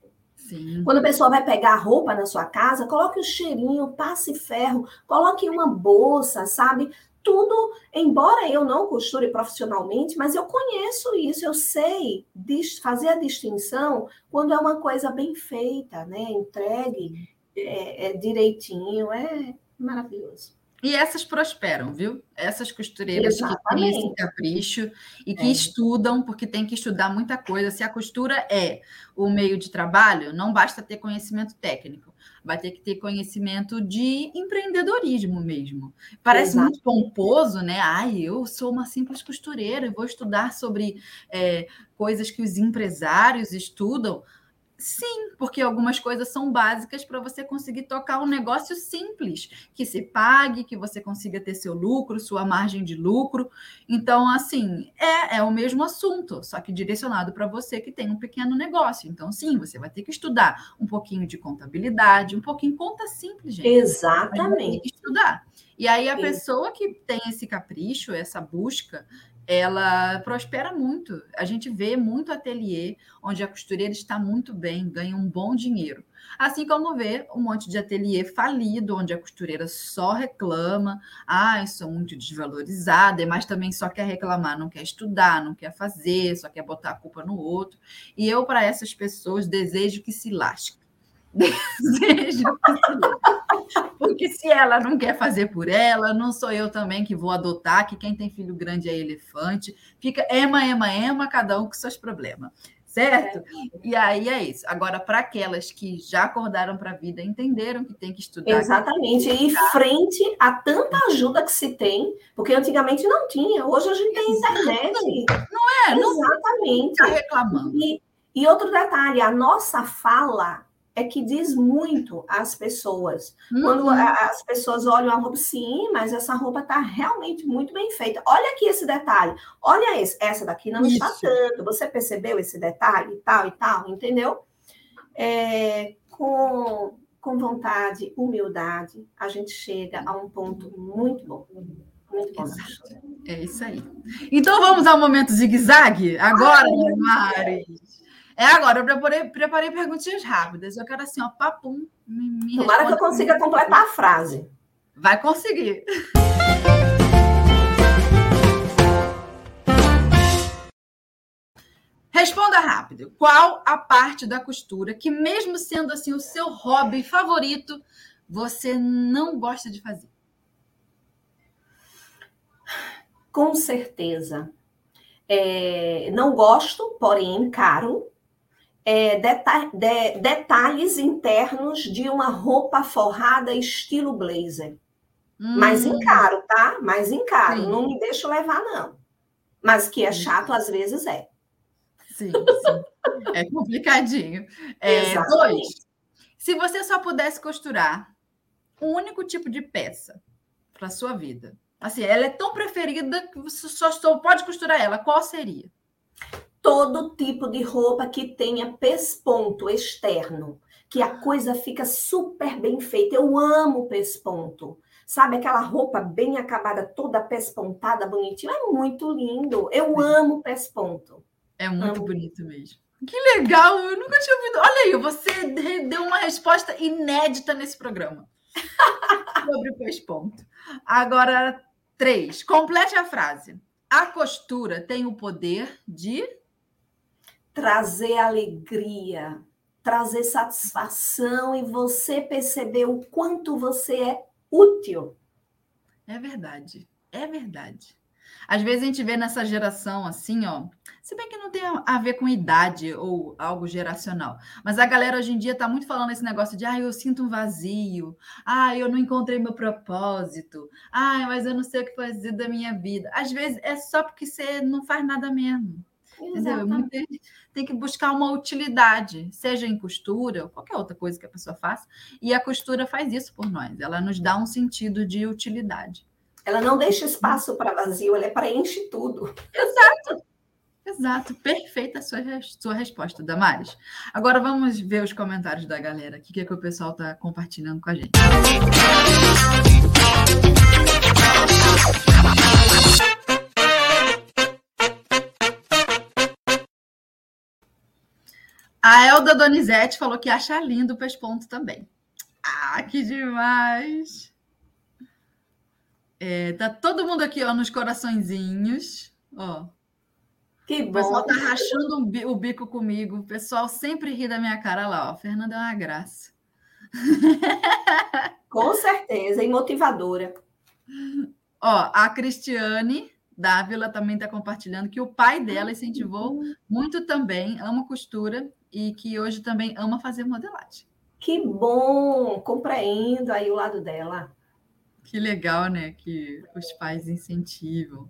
Sim. Quando a pessoa vai pegar a roupa na sua casa, coloque o um cheirinho, passe ferro, coloque uma bolsa, sabe? Tudo, embora eu não costure profissionalmente, mas eu conheço isso, eu sei fazer a distinção quando é uma coisa bem feita, né? Entregue é, é direitinho, é maravilhoso. E essas prosperam, viu? Essas costureiras Exatamente. que têm esse capricho e que é. estudam, porque tem que estudar muita coisa. Se a costura é o meio de trabalho, não basta ter conhecimento técnico, vai ter que ter conhecimento de empreendedorismo mesmo. Parece Exato. muito pomposo, né? Ai, eu sou uma simples costureira, eu vou estudar sobre é, coisas que os empresários estudam. Sim, porque algumas coisas são básicas para você conseguir tocar um negócio simples, que se pague, que você consiga ter seu lucro, sua margem de lucro. Então, assim, é, é o mesmo assunto, só que direcionado para você que tem um pequeno negócio. Então, sim, você vai ter que estudar um pouquinho de contabilidade, um pouquinho conta simples, gente. Exatamente. estudar. E aí a pessoa que tem esse capricho, essa busca, ela prospera muito. A gente vê muito ateliê onde a costureira está muito bem, ganha um bom dinheiro. Assim como vê um monte de ateliê falido, onde a costureira só reclama, ah, sou muito desvalorizada, mas também só quer reclamar, não quer estudar, não quer fazer, só quer botar a culpa no outro. E eu, para essas pessoas, desejo que se lasque. Que lasque. Porque se ela não quer fazer por ela, não sou eu também que vou adotar, que quem tem filho grande é elefante. Fica ema, ema, ema, cada um com seus problemas. Certo? E aí é isso. Agora, para aquelas que já acordaram para a vida, entenderam que tem que estudar. Exatamente. E frente a tanta ajuda que se tem, porque antigamente não tinha, hoje a gente tem internet. Não é? Exatamente. Não está reclamando. E, e outro detalhe, a nossa fala é que diz muito às pessoas. Uhum. Quando as pessoas olham a roupa, sim, mas essa roupa está realmente muito bem feita. Olha aqui esse detalhe. Olha esse, essa daqui não Isso. está tanto. Você percebeu esse detalhe e tal e tal, entendeu? É, com, com vontade, humildade, a gente chega a um ponto muito bom. Muito bom. É isso aí. Então vamos ao momento zigue-zague? Agora, Mari. É agora, eu preparei, preparei perguntinhas rápidas. Eu quero assim, ó, papum. Me, me Tomara que eu consiga completar a frase. Vai conseguir. Responda rápido. Qual a parte da costura que, mesmo sendo assim o seu hobby favorito, você não gosta de fazer? Com certeza. É, não gosto, porém encaro. É, deta de, detalhes internos de uma roupa forrada estilo blazer. Hum. Mas encaro, tá? Mas encaro. Sim. Não me deixo levar, não. Mas que é chato, às vezes é. Sim, sim. É complicadinho. É, dois, se você só pudesse costurar um único tipo de peça para sua vida, assim, ela é tão preferida que você só, só pode costurar ela, qual seria? Todo tipo de roupa que tenha pesponto externo, que a coisa fica super bem feita. Eu amo pesponto. Sabe aquela roupa bem acabada, toda pespontada, bonitinha? É muito lindo. Eu amo pesponto. É muito Amo. bonito mesmo. Que legal! Eu nunca tinha ouvido. Olha aí, você deu uma resposta inédita nesse programa. Sobre o pesponto. Agora, três. Complete a frase. A costura tem o poder de trazer alegria, trazer satisfação e você perceber o quanto você é útil. É verdade. É verdade. Às vezes a gente vê nessa geração assim, ó. Se bem que não tem a ver com idade ou algo geracional, mas a galera hoje em dia tá muito falando esse negócio de, ah, eu sinto um vazio, ah, eu não encontrei meu propósito, ah, mas eu não sei o que fazer da minha vida. Às vezes é só porque você não faz nada mesmo. Entendeu? Tem que buscar uma utilidade, seja em costura ou qualquer outra coisa que a pessoa faça. E a costura faz isso por nós, ela nos dá um sentido de utilidade. Ela não deixa espaço para vazio, ela preenche tudo. Exato. Exato, perfeita a sua, sua resposta, Damares. Agora vamos ver os comentários da galera. O que, é que o pessoal está compartilhando com a gente? A Elda Donizete falou que acha lindo o pesponto também. Ah, que demais! É, tá todo mundo aqui, ó, nos coraçõezinhos, ó. Que bom. O pessoal tá rachando o bico comigo. O pessoal sempre ri da minha cara lá, ó. Fernanda é uma graça. Com certeza, e motivadora. Ó, a Cristiane Dávila também está compartilhando que o pai dela incentivou muito também, ama costura e que hoje também ama fazer modelagem. Que bom! Compreendo aí o lado dela. Que legal, né? Que os pais incentivam.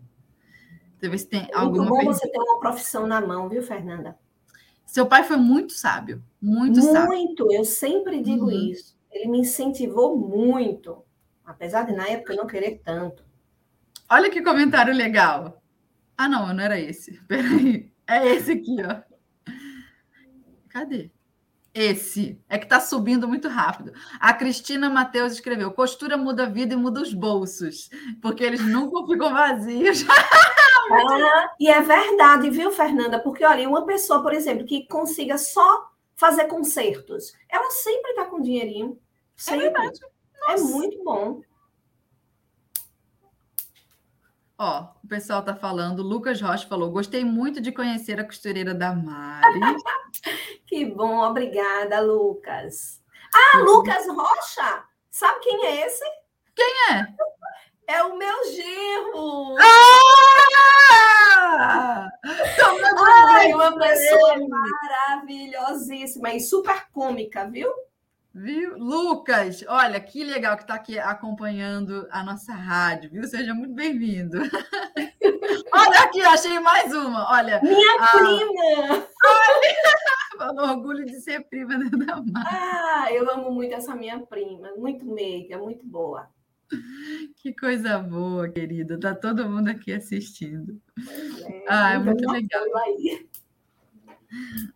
Talvez se tem alguma muito bom você ter uma profissão na mão, viu, Fernanda? Seu pai foi muito sábio, muito, muito sábio. Muito, eu sempre digo uhum. isso. Ele me incentivou muito, apesar de na época eu não querer tanto. Olha que comentário legal. Ah, não, não era esse. Peraí. É esse aqui, ó. Cadê? Esse é que está subindo muito rápido. A Cristina Matheus escreveu: costura muda a vida e muda os bolsos, porque eles nunca ficam vazios. ah, e é verdade, viu, Fernanda? Porque olha, uma pessoa, por exemplo, que consiga só fazer concertos, ela sempre está com dinheirinho. É sempre. É verdade. É muito bom. Ó, o pessoal está falando, Lucas Rocha falou: gostei muito de conhecer a costureira da Mari. Que bom, obrigada, Lucas. Ah, uhum. Lucas Rocha! Sabe quem é esse? Quem é? É o meu genro! Ah! Ai, uma pessoa maravilhosíssima e super cômica, viu? Viu? Lucas, olha que legal que está aqui acompanhando a nossa rádio, viu? Seja muito bem-vindo. olha aqui, achei mais uma. Olha. Minha a... prima! Olha, orgulho de ser prima da Mari. Ah, eu amo muito essa minha prima, muito meiga, muito boa. Que coisa boa, querida. Tá todo mundo aqui assistindo. É, ah, é muito legal. Aí.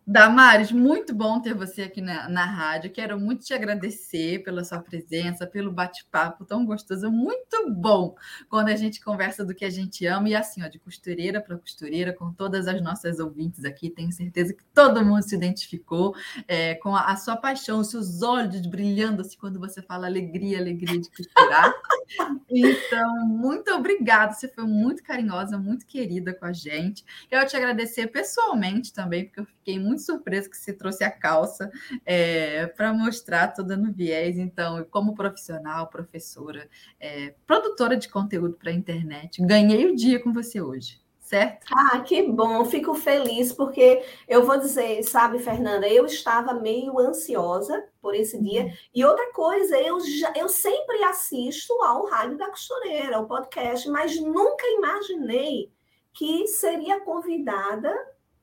Damares, muito bom ter você aqui na, na rádio. Quero muito te agradecer pela sua presença, pelo bate-papo tão gostoso. Muito bom quando a gente conversa do que a gente ama. E assim, ó, de costureira para costureira, com todas as nossas ouvintes aqui, tenho certeza que todo mundo se identificou é, com a, a, sua paixão, os seus olhos brilhando assim quando você fala alegria, alegria de costurar. então, muito obrigada. Você foi muito carinhosa, muito querida com a gente. Quero te agradecer pessoalmente também, porque eu fiquei muito surpresa que você trouxe a calça é, para mostrar toda no viés. Então, como profissional, professora, é, produtora de conteúdo para a internet, ganhei o dia com você hoje certo? Ah, que bom, fico feliz, porque eu vou dizer, sabe, Fernanda, eu estava meio ansiosa por esse dia. Uhum. E outra coisa, eu, já, eu sempre assisto ao Rádio da Costureira, o podcast, mas nunca imaginei que seria convidada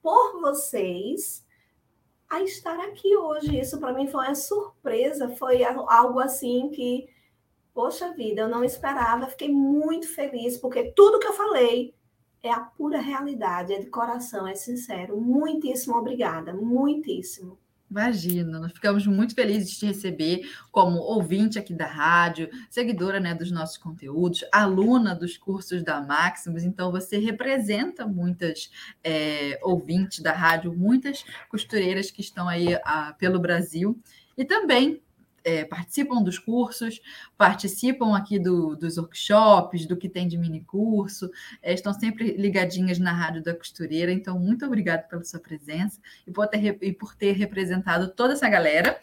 por vocês a estar aqui hoje. Isso para mim foi uma surpresa, foi algo assim que, poxa vida, eu não esperava. Fiquei muito feliz, porque tudo que eu falei é a pura realidade, é de coração, é sincero. Muitíssimo obrigada, muitíssimo. Imagina, nós ficamos muito felizes de te receber como ouvinte aqui da rádio, seguidora né, dos nossos conteúdos, aluna dos cursos da Maximus. Então, você representa muitas é, ouvintes da rádio, muitas costureiras que estão aí a, ah, pelo Brasil e também é, participam dos cursos, participam aqui do, dos workshops, do que tem de mini curso, é, estão sempre ligadinhas na Rádio da Costureira. Então, muito obrigada pela sua presença e por ter, e por ter representado toda essa galera.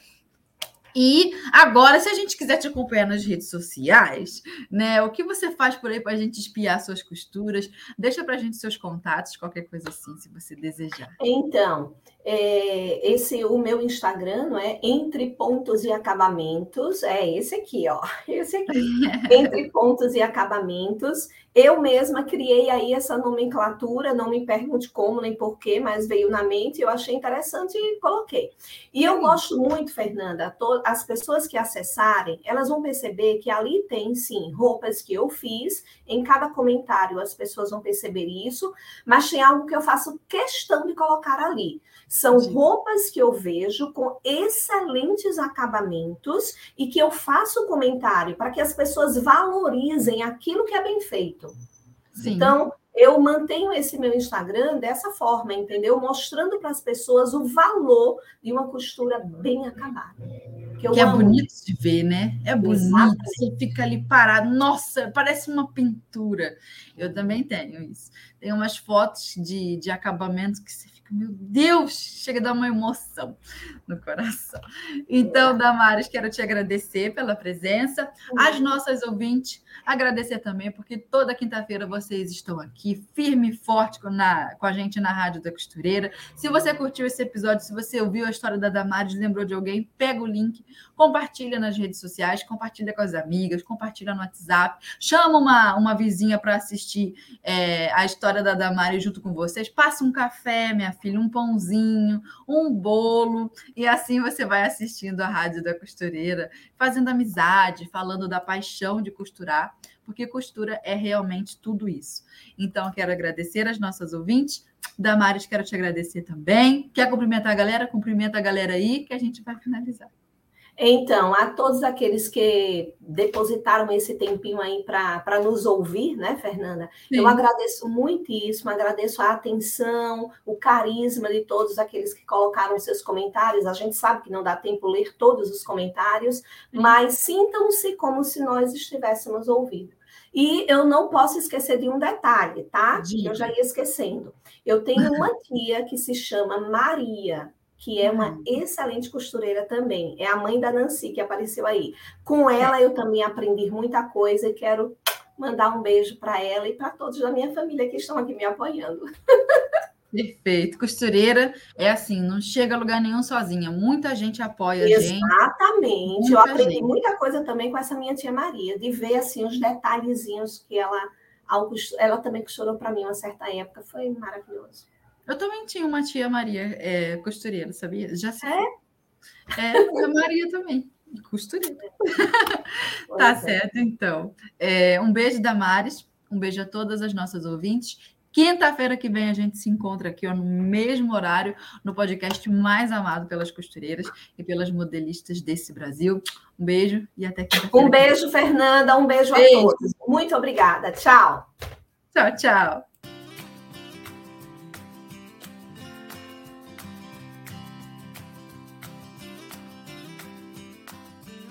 E agora, se a gente quiser te acompanhar nas redes sociais, né? O que você faz por aí para a gente espiar suas costuras? Deixa para a gente seus contatos, qualquer coisa assim, se você desejar. Então, é, esse o meu Instagram, não é? Entre pontos e acabamentos, é esse aqui, ó. Esse aqui. Entre pontos e acabamentos. Eu mesma criei aí essa nomenclatura, não me pergunte como nem porquê, mas veio na mente, eu achei interessante e coloquei. E eu gosto muito, Fernanda, as pessoas que acessarem, elas vão perceber que ali tem sim roupas que eu fiz, em cada comentário as pessoas vão perceber isso, mas tem algo que eu faço questão de colocar ali. São sim. roupas que eu vejo com excelentes acabamentos e que eu faço comentário para que as pessoas valorizem aquilo que é bem feito. Sim. Então, eu mantenho esse meu Instagram dessa forma, entendeu? Mostrando para as pessoas o valor de uma costura bem acabada. Que, que é bonito de ver, né? É bonito. Exatamente. Você fica ali parado. Nossa, parece uma pintura. Eu também tenho isso. Tem umas fotos de, de acabamento que você meu Deus, chega a dar uma emoção no coração. Então, Damares, quero te agradecer pela presença. As nossas ouvintes, agradecer também, porque toda quinta-feira vocês estão aqui, firme e forte com, na, com a gente na Rádio da Costureira. Se você curtiu esse episódio, se você ouviu a história da Damares, lembrou de alguém, pega o link, compartilha nas redes sociais, compartilha com as amigas, compartilha no WhatsApp, chama uma, uma vizinha para assistir é, a história da Damares junto com vocês, passa um café, minha filho, um pãozinho, um bolo, e assim você vai assistindo a Rádio da Costureira, fazendo amizade, falando da paixão de costurar, porque costura é realmente tudo isso. Então, quero agradecer as nossas ouvintes. Damares, quero te agradecer também. Quer cumprimentar a galera? Cumprimenta a galera aí, que a gente vai finalizar. Então, a todos aqueles que depositaram esse tempinho aí para nos ouvir, né, Fernanda? Sim. Eu agradeço muitíssimo, agradeço a atenção, o carisma de todos aqueles que colocaram seus comentários. A gente sabe que não dá tempo ler todos os comentários, mas sintam-se como se nós estivéssemos ouvindo. E eu não posso esquecer de um detalhe, tá? Diga. Eu já ia esquecendo. Eu tenho uma tia que se chama Maria que é uma uhum. excelente costureira também. É a mãe da Nancy que apareceu aí. Com ela eu também aprendi muita coisa e quero mandar um beijo para ela e para todos da minha família que estão aqui me apoiando. Perfeito. Costureira é assim, não chega a lugar nenhum sozinha. Muita gente apoia Exatamente. a gente. Exatamente. Eu aprendi gente. muita coisa também com essa minha tia Maria, de ver assim os detalhezinhos que ela ela também costurou para mim uma certa época, foi maravilhoso. Eu também tinha uma tia Maria é, costureira, sabia? Já sei. É? É, a Maria também. Costureira. tá certo, então. É, um beijo da Maris, um beijo a todas as nossas ouvintes. Quinta-feira que vem a gente se encontra aqui ó, no mesmo horário, no podcast mais amado pelas costureiras e pelas modelistas desse Brasil. Um beijo e até quinta-feira. Um beijo, Fernanda. Um beijo, beijo. a todos. Muito obrigada. Tchau. Tchau, tchau.